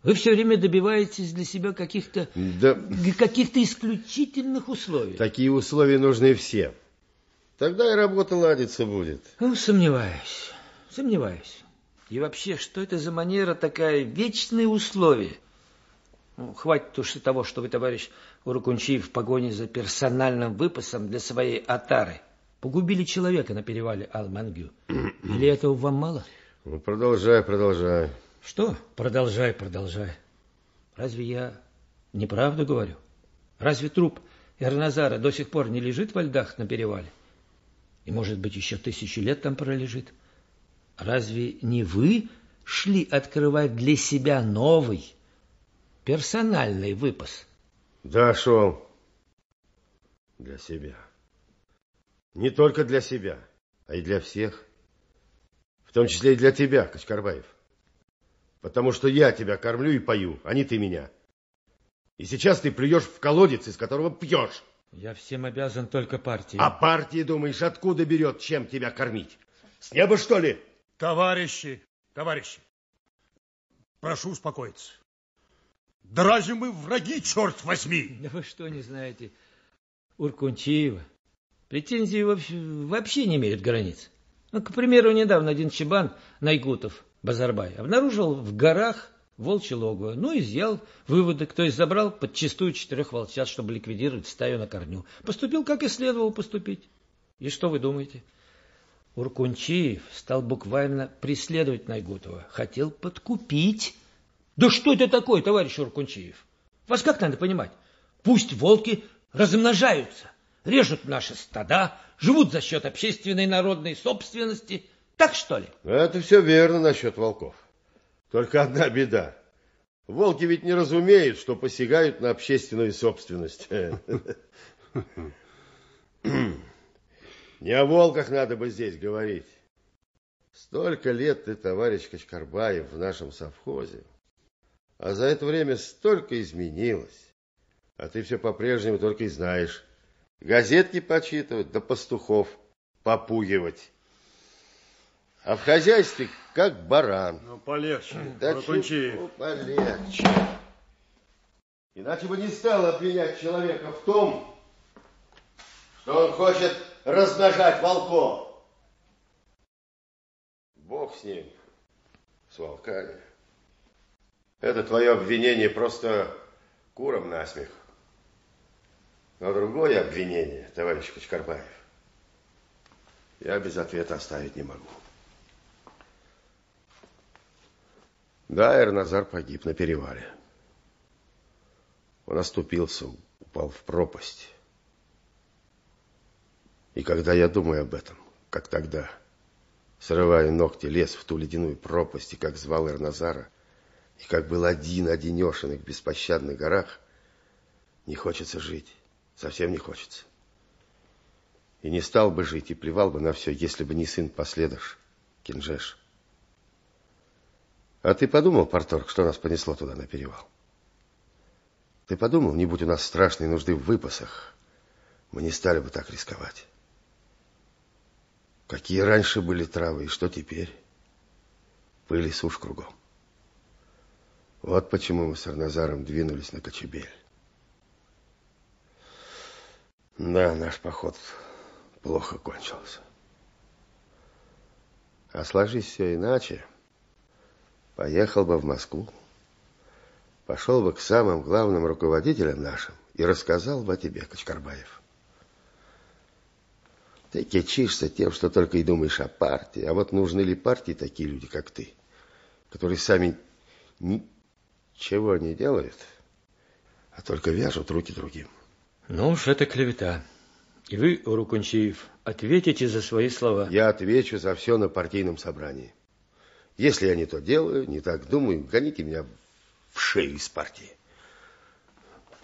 Вы все время добиваетесь для себя каких-то Да, каких-то исключительных условий. такие условия нужны всем. Тогда и работа ладиться будет. Ну, сомневаюсь, сомневаюсь. И вообще, что это за манера такая? Вечные условия. Ну, хватит уж и того, что вы, товарищ Уракунчиев, в погоне за персональным выпасом для своей отары погубили человека на перевале Алмангю. Или этого вам мало? Ну, продолжай, продолжай. Что? Продолжай, продолжай. Разве я неправду говорю? Разве труп Эрназара до сих пор не лежит во льдах на перевале? И, может быть, еще тысячу лет там пролежит? Разве не вы шли открывать для себя новый, персональный выпас? Да, шел. Для себя. Не только для себя, а и для всех. В том числе и для тебя, Качкарбаев. Потому что я тебя кормлю и пою, а не ты меня. И сейчас ты плюешь в колодец, из которого пьешь. Я всем обязан только партии. А партия, думаешь, откуда берет, чем тебя кормить? С неба, что ли? Товарищи, товарищи, прошу успокоиться. Да разве мы враги, черт возьми? Да вы что не знаете Уркунчиева? Претензии вообще, не имеют границ. Ну, к примеру, недавно один чебан Найгутов, Базарбай, обнаружил в горах волчье логово. Ну, изъял выводок, то есть забрал подчистую четырех волчат, чтобы ликвидировать стаю на корню. Поступил, как и следовало поступить. И что вы думаете? Уркунчиев стал буквально преследовать Найгутова. Хотел подкупить. Да что это такое, товарищ Уркунчиев? Вас как надо понимать? Пусть волки размножаются, режут наши стада, живут за счет общественной народной собственности. Так что ли? Это все верно насчет волков. Только одна беда. Волки ведь не разумеют, что посягают на общественную собственность. Не о волках надо бы здесь говорить. Столько лет ты, товарищ Качкарбаев, в нашем совхозе. А за это время столько изменилось. А ты все по-прежнему только и знаешь. Газетки почитывать, да пастухов попугивать. А в хозяйстве как баран. Ну, полегче, да Ракунчиев. Ну, полегче. Иначе бы не стал обвинять человека в том, что он хочет размножать волков. Бог с ним, с волками. Это твое обвинение просто куром насмех. Но другое обвинение, товарищ Качкарбаев, я без ответа оставить не могу. Да, Эрназар погиб на перевале. Он оступился, упал в пропасть. И когда я думаю об этом, как тогда, срывая ногти, лез в ту ледяную пропасть, и как звал Эрназара, и как был один одинешенных в беспощадных горах, не хочется жить, совсем не хочется. И не стал бы жить, и плевал бы на все, если бы не сын последыш, Кинжеш. А ты подумал, Порторг, что нас понесло туда на перевал? Ты подумал, не будь у нас страшной нужды в выпасах, мы не стали бы так рисковать. Какие раньше были травы, и что теперь? Пыль и сушь кругом. Вот почему мы с Арназаром двинулись на Кочебель. Да, наш поход плохо кончился. А сложись все иначе, поехал бы в Москву, пошел бы к самым главным руководителям нашим и рассказал бы о тебе, Качкарбаев. Ты кичишься тем, что только и думаешь о партии. А вот нужны ли партии такие люди, как ты, которые сами ничего не делают, а только вяжут руки другим? Ну уж это клевета. И вы, Урукунчиев, ответите за свои слова. Я отвечу за все на партийном собрании. Если я не то делаю, не так думаю, гоните меня в шею из партии.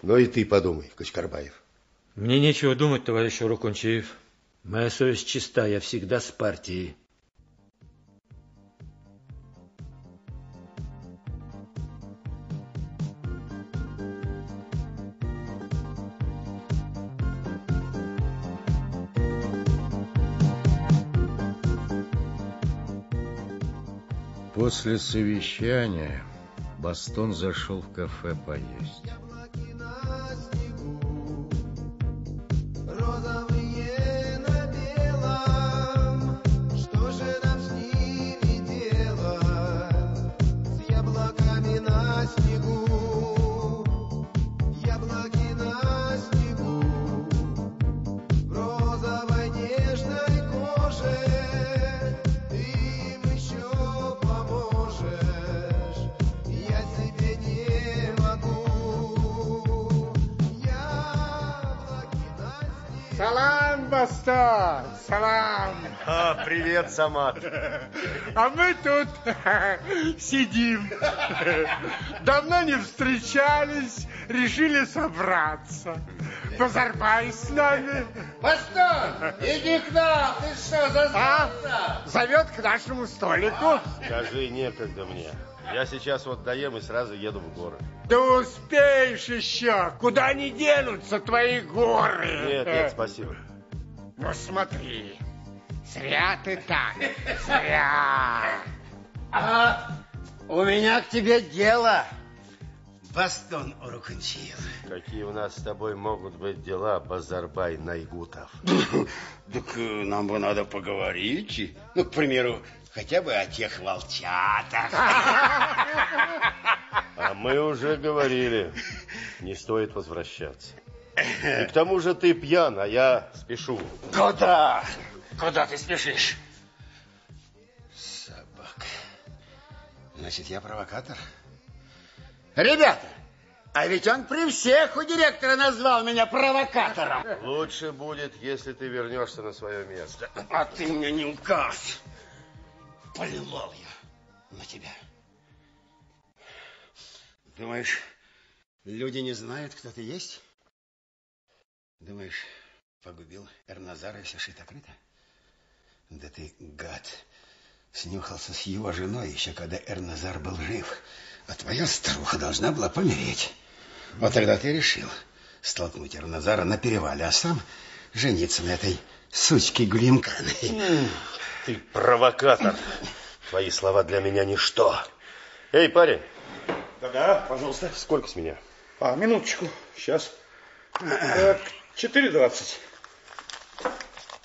Но и ты подумай, Качкарбаев. Мне нечего думать, товарищ Урукунчиев. Моя совесть чиста, я всегда с партией. После совещания Бастон зашел в кафе поесть. Бастон! Салам! А, привет, Самат. А мы тут сидим. Давно не встречались, решили собраться. Позарбай с нами. Бастон, иди к нам, ты что, зазнался? А? Зовет к нашему столику. Скажи, некогда мне. Я сейчас вот доем и сразу еду в горы. Да успеешь еще. Куда они денутся, твои горы? Нет, нет, спасибо. Ну смотри, зря ты так, зря. А у меня к тебе дело, Бастон Урукунчиев. Какие у нас с тобой могут быть дела, Базарбай Найгутов? Так э, нам бы надо поговорить. Ну, к примеру, хотя бы о тех волчатах. А мы уже говорили, не стоит возвращаться. И к тому же ты пьян, а я спешу. Куда? Куда ты спешишь? Собака. Значит, я провокатор? Ребята, а ведь он при всех у директора назвал меня провокатором. Лучше будет, если ты вернешься на свое место. А ты мне не указ. Полилол я на тебя. Думаешь, люди не знают, кто ты есть? Думаешь, погубил Эрназара и все шито-крыто? Да ты, гад, снюхался с его женой еще когда Эрназар был жив. А твоя старуха должна была помереть. Вот тогда ты решил столкнуть Эрназара на перевале, а сам жениться на этой сучке Гулимканы. Ты провокатор. Твои слова для меня ничто. Эй, парень. Да-да, пожалуйста. Сколько с меня? А, минуточку, сейчас. Так, 4.20.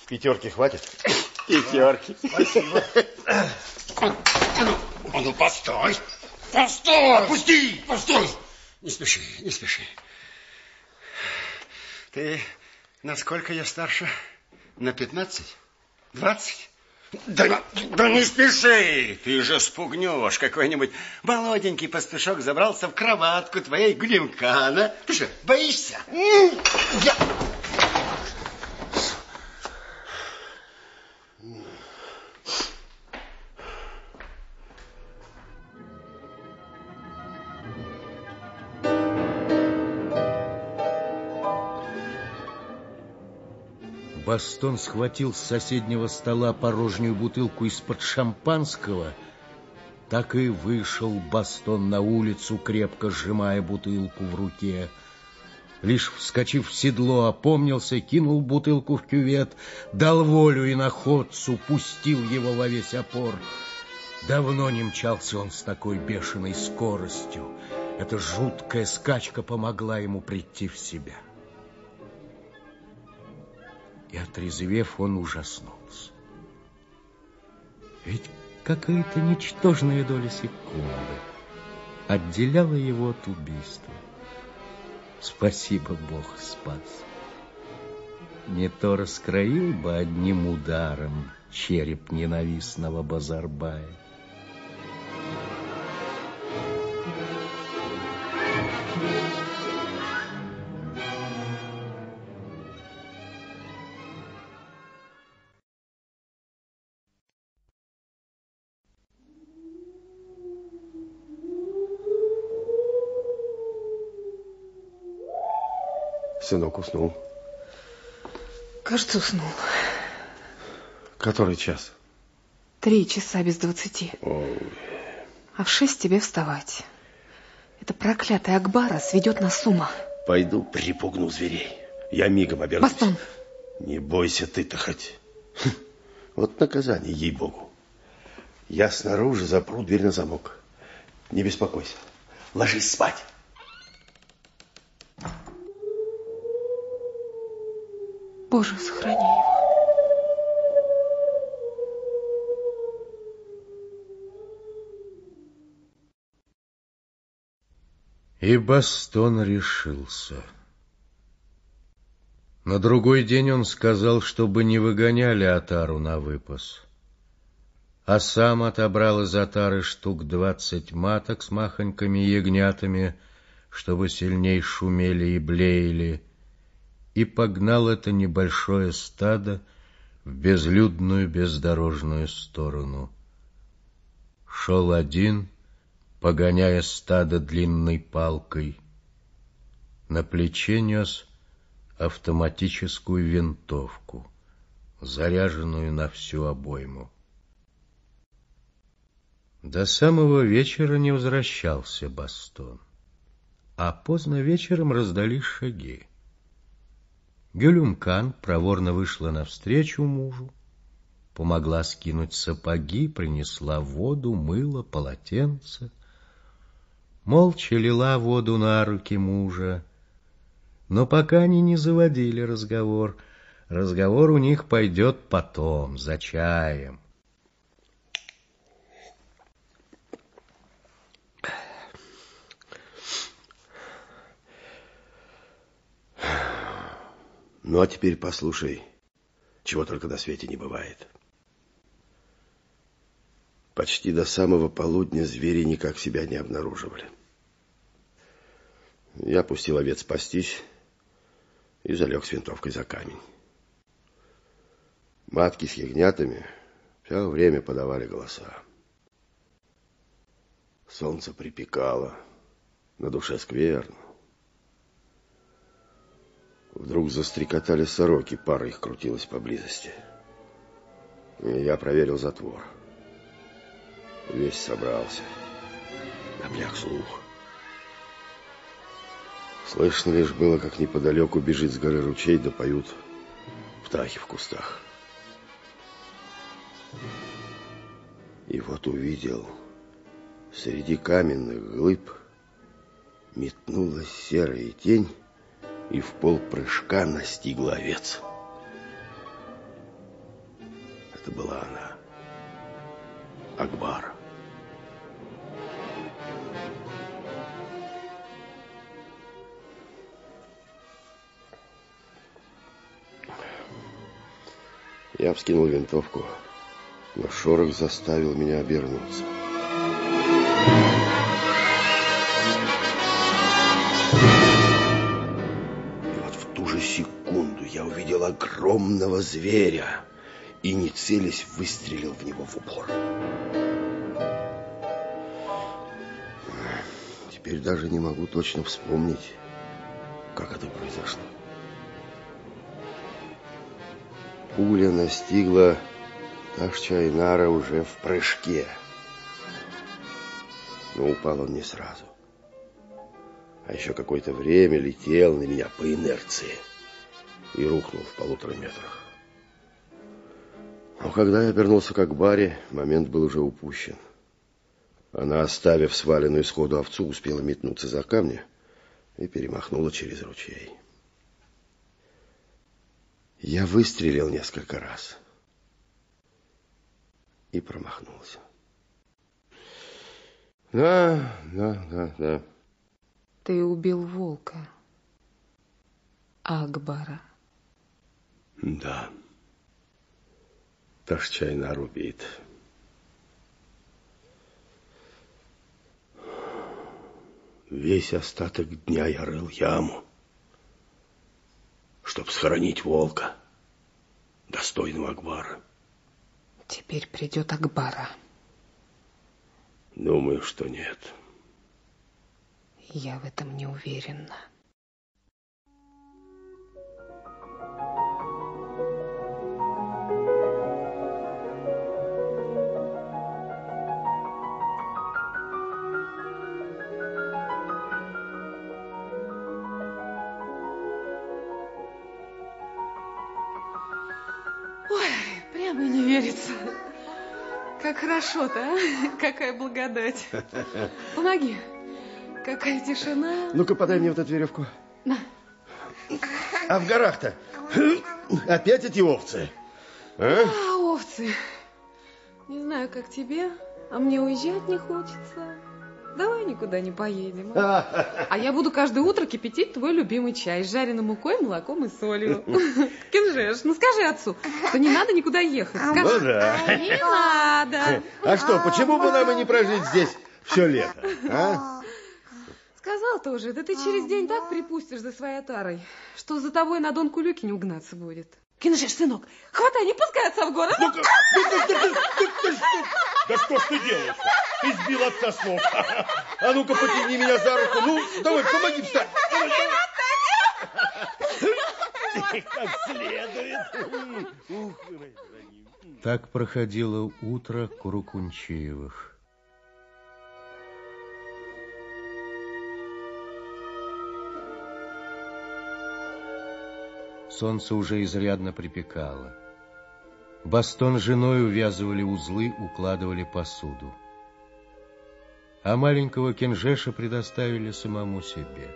Пятерки хватит? Пятерки. Спасибо. А ну, постой. Постой! Отпусти! Постой! Не спеши, не спеши. Ты насколько я старше? На 15? 20? Да, да не спеши! Ты же спугнешь какой-нибудь молоденький пастушок забрался в кроватку твоей Глимкана. Ты что, боишься? Я... Бастон схватил с соседнего стола порожнюю бутылку из-под шампанского, так и вышел Бастон на улицу, крепко сжимая бутылку в руке. Лишь вскочив в седло, опомнился, кинул бутылку в кювет, дал волю и находцу, пустил его во весь опор. Давно не мчался он с такой бешеной скоростью. Эта жуткая скачка помогла ему прийти в себя. И, отрезвев, он ужаснулся. Ведь какая-то ничтожная доля секунды отделяла его от убийства. Спасибо, Бог спас. Не то раскроил бы одним ударом череп ненавистного Базарбая. Сынок уснул. Кажется, уснул. Который час? Три часа без двадцати. Ой. А в шесть тебе вставать. Это проклятый Акбара сведет нас с ума. Пойду припугну зверей. Я мигом обернусь. Бастон! Не бойся ты-то хоть. Хм, Вот наказание, ей-богу. Я снаружи запру дверь на замок. Не беспокойся. Ложись спать. Боже, сохрани его. И Бастон решился. На другой день он сказал, чтобы не выгоняли Атару на выпас, а сам отобрал из Атары штук двадцать маток с махонькими ягнятами, чтобы сильней шумели и блеяли, и погнал это небольшое стадо в безлюдную бездорожную сторону. Шел один, погоняя стадо длинной палкой. На плече нес автоматическую винтовку, заряженную на всю обойму. До самого вечера не возвращался Бастон, а поздно вечером раздались шаги. Гюлюмкан проворно вышла навстречу мужу, помогла скинуть сапоги, принесла воду, мыло, полотенце. Молча лила воду на руки мужа, но пока они не заводили разговор. Разговор у них пойдет потом, за чаем. Ну, а теперь послушай, чего только на свете не бывает. Почти до самого полудня звери никак себя не обнаруживали. Я пустил овец спастись и залег с винтовкой за камень. Матки с ягнятами все время подавали голоса. Солнце припекало, на душе скверно. Вдруг застрекотали сороки, пара их крутилась поблизости. И я проверил затвор. Весь собрался. Напряг слух. Слышно лишь было, как неподалеку бежит с горы ручей, да поют птахи в кустах. И вот увидел, среди каменных глыб метнулась серая тень и в пол прыжка настигла овец. Это была она, Акбар. Я вскинул винтовку, но шорох заставил меня обернуться. Огромного зверя и, не целясь, выстрелил в него в упор. Теперь даже не могу точно вспомнить, как это произошло. Пуля настигла Ташчайнара уже в прыжке. Но упал он не сразу. А еще какое-то время летел на меня по инерции и рухнул в полутора метрах. Но когда я обернулся к Акбаре, момент был уже упущен. Она, оставив сваленную сходу овцу, успела метнуться за камни и перемахнула через ручей. Я выстрелил несколько раз и промахнулся. Да, да, да, да. Ты убил волка. Акбара. Да. Ташчайнар убит. Весь остаток дня я рыл яму, чтоб схоронить волка, достойного Акбара. Теперь придет Акбара. Думаю, что нет. Я в этом не уверена. Как хорошо-то, а? Какая благодать. Помоги. Какая тишина. Ну-ка, подай мне вот эту веревку. На. А в горах-то опять эти овцы? А? А, овцы. Не знаю, как тебе, а мне уезжать не хочется. Давай никуда не поедем. А, а я буду каждое утро кипятить твой любимый чай с жареной мукой, молоком и солью. Кинжеш, ну скажи отцу, что не надо никуда ехать. Скажи. Ну да. Не надо. А что, почему бы нам и не прожить здесь все лето? А? Сказал тоже, да ты через день так припустишь за своей тарой, что за тобой на Дон Кулюки не угнаться будет. Кинжеш, сынок, хватай, не пускай отца в город. Да что ж ты делаешь? Избил отца с ног. А ну-ка, потяни меня за руку. Ну, давай, помоги встать. Давай, давай. Как следует. Так проходило утро Курукунчиевых. Солнце уже изрядно припекало. Бастон с женой увязывали узлы, укладывали посуду. А маленького Кенжеша предоставили самому себе.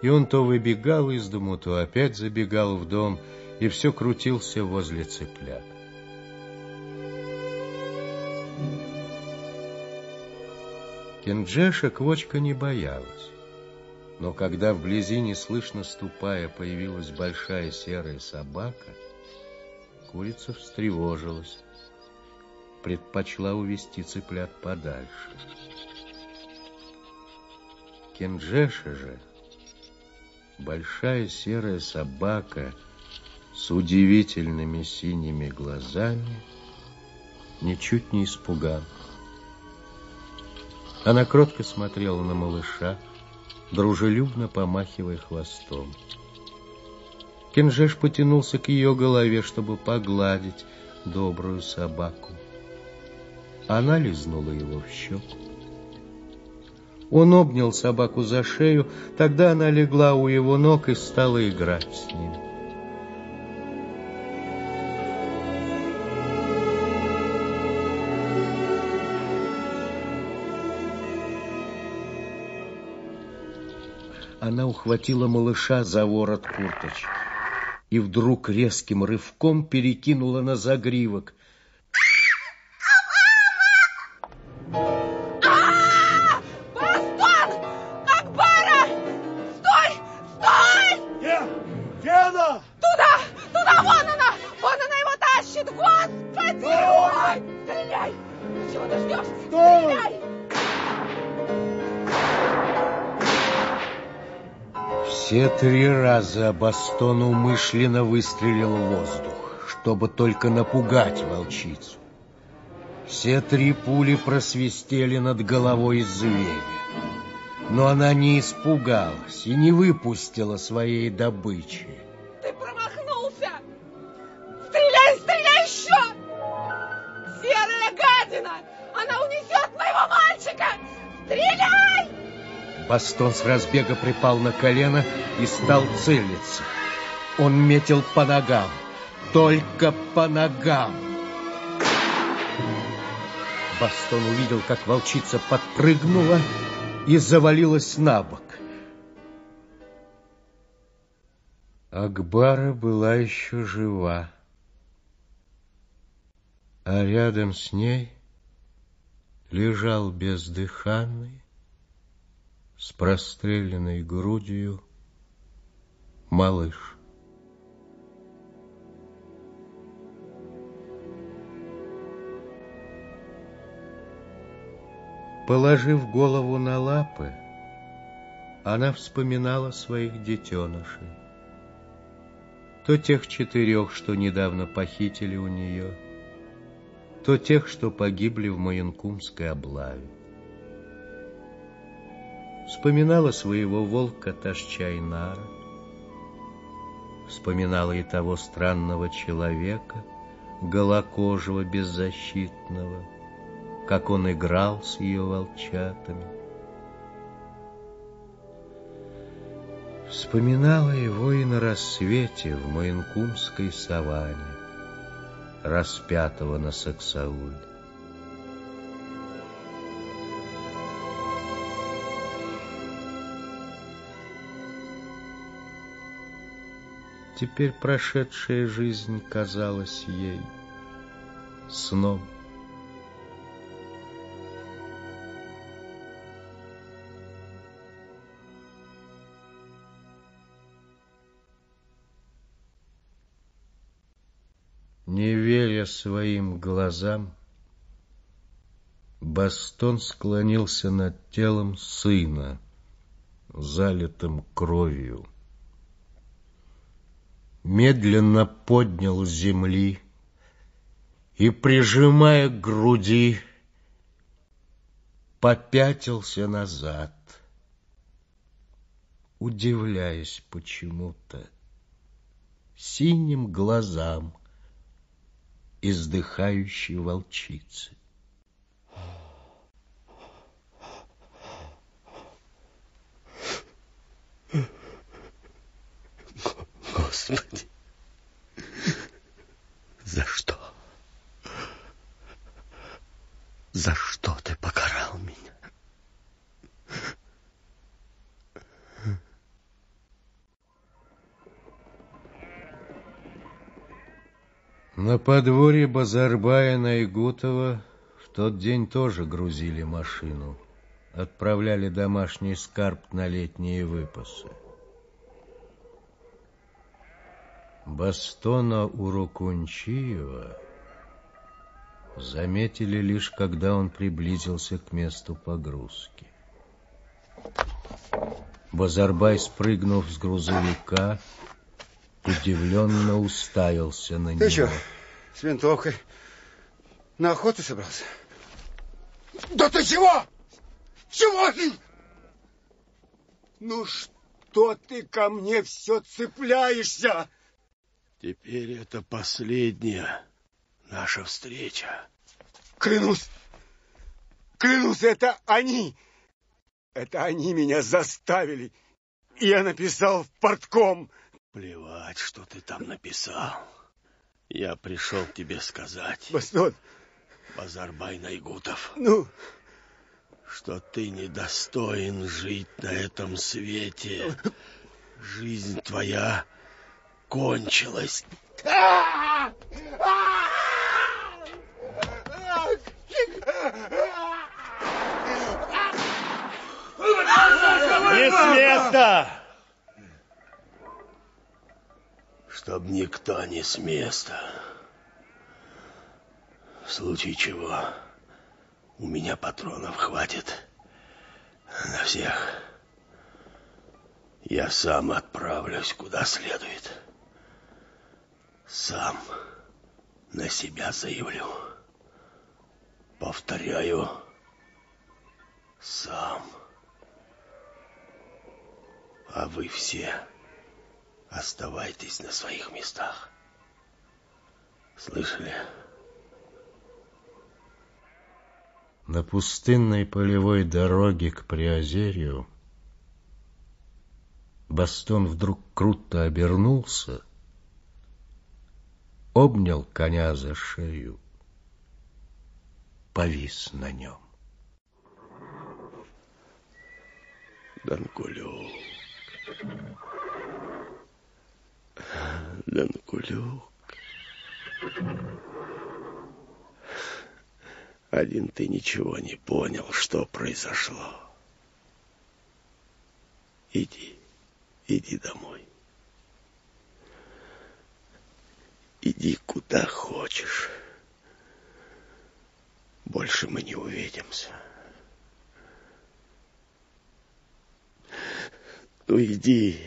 И он то выбегал из дому, то опять забегал в дом, и все крутился возле цыплят. Кенджеша Квочка не боялась. Но когда вблизи, неслышно ступая, появилась большая серая собака, курица встревожилась, предпочла увести цыплят подальше. Кенджеша же, большая серая собака с удивительными синими глазами, ничуть не испугал. Она кротко смотрела на малыша, дружелюбно помахивая хвостом. Кенжеш потянулся к ее голове, чтобы погладить добрую собаку. Она лизнула его в щеку. Он обнял собаку за шею, тогда она легла у его ног и стала играть с ним. Она ухватила малыша за ворот курточки и вдруг резким рывком перекинула на загривок. Три раза Бастон умышленно выстрелил в воздух, чтобы только напугать волчицу. Все три пули просвистели над головой зверя. Но она не испугалась и не выпустила своей добычи. Бастон с разбега припал на колено и стал целиться. Он метил по ногам, только по ногам. Бастон увидел, как волчица подпрыгнула и завалилась на бок. Акбара была еще жива, а рядом с ней лежал бездыханный, с простреленной грудью малыш. Положив голову на лапы, она вспоминала своих детенышей. То тех четырех, что недавно похитили у нее, то тех, что погибли в Маянкумской облаве. Вспоминала своего волка Ташчайнара, вспоминала и того странного человека, голокожего, беззащитного, как он играл с ее волчатами. Вспоминала его и на рассвете в Маянкумской саванне, распятого на Саксауле. Теперь прошедшая жизнь казалась ей сном. Не веря своим глазам, Бастон склонился над телом сына, залитым кровью медленно поднял с земли и, прижимая к груди, попятился назад, удивляясь почему-то синим глазам издыхающей волчицы. Господи, за что? За что ты покарал меня? На подворье Базарбая Найгутова в тот день тоже грузили машину отправляли домашний скарб на летние выпасы. Бастона Урукунчиева заметили лишь, когда он приблизился к месту погрузки. Базарбай, спрыгнув с грузовика, удивленно уставился на Ты него. что, с винтовкой на охоту собрался? Да ты чего? Чего ты? Ну что ты ко мне все цепляешься? Теперь это последняя наша встреча. Клянусь, клянусь, это они. Это они меня заставили. Я написал в портком. Плевать, что ты там написал. Я пришел тебе сказать. Бастон. Базарбай Найгутов. Ну? Что ты недостоин жить на этом свете. Жизнь твоя кончилась. Не с места! Чтоб никто не с места. В случае чего у меня патронов хватит на всех. Я сам отправлюсь куда следует. Сам на себя заявлю. Повторяю, сам. А вы все оставайтесь на своих местах. Слышали? На пустынной полевой дороге к Приозерью Бастон вдруг круто обернулся, обнял коня за шею, повис на нем. Данкулюк. Данкулюк. Один ты ничего не понял, что произошло. Иди, иди домой. Иди куда хочешь. Больше мы не увидимся. Ну иди.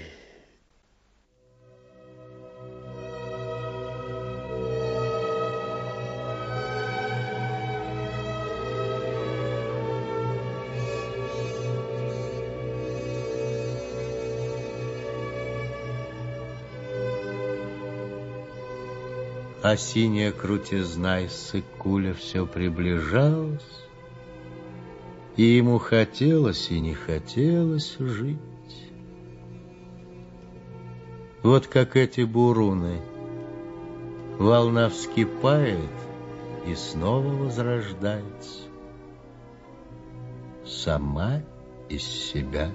А синяя крутизна из сыкуля все приближалась, и ему хотелось и не хотелось жить. Вот как эти буруны. Волна вскипает и снова возрождается. Сама из себя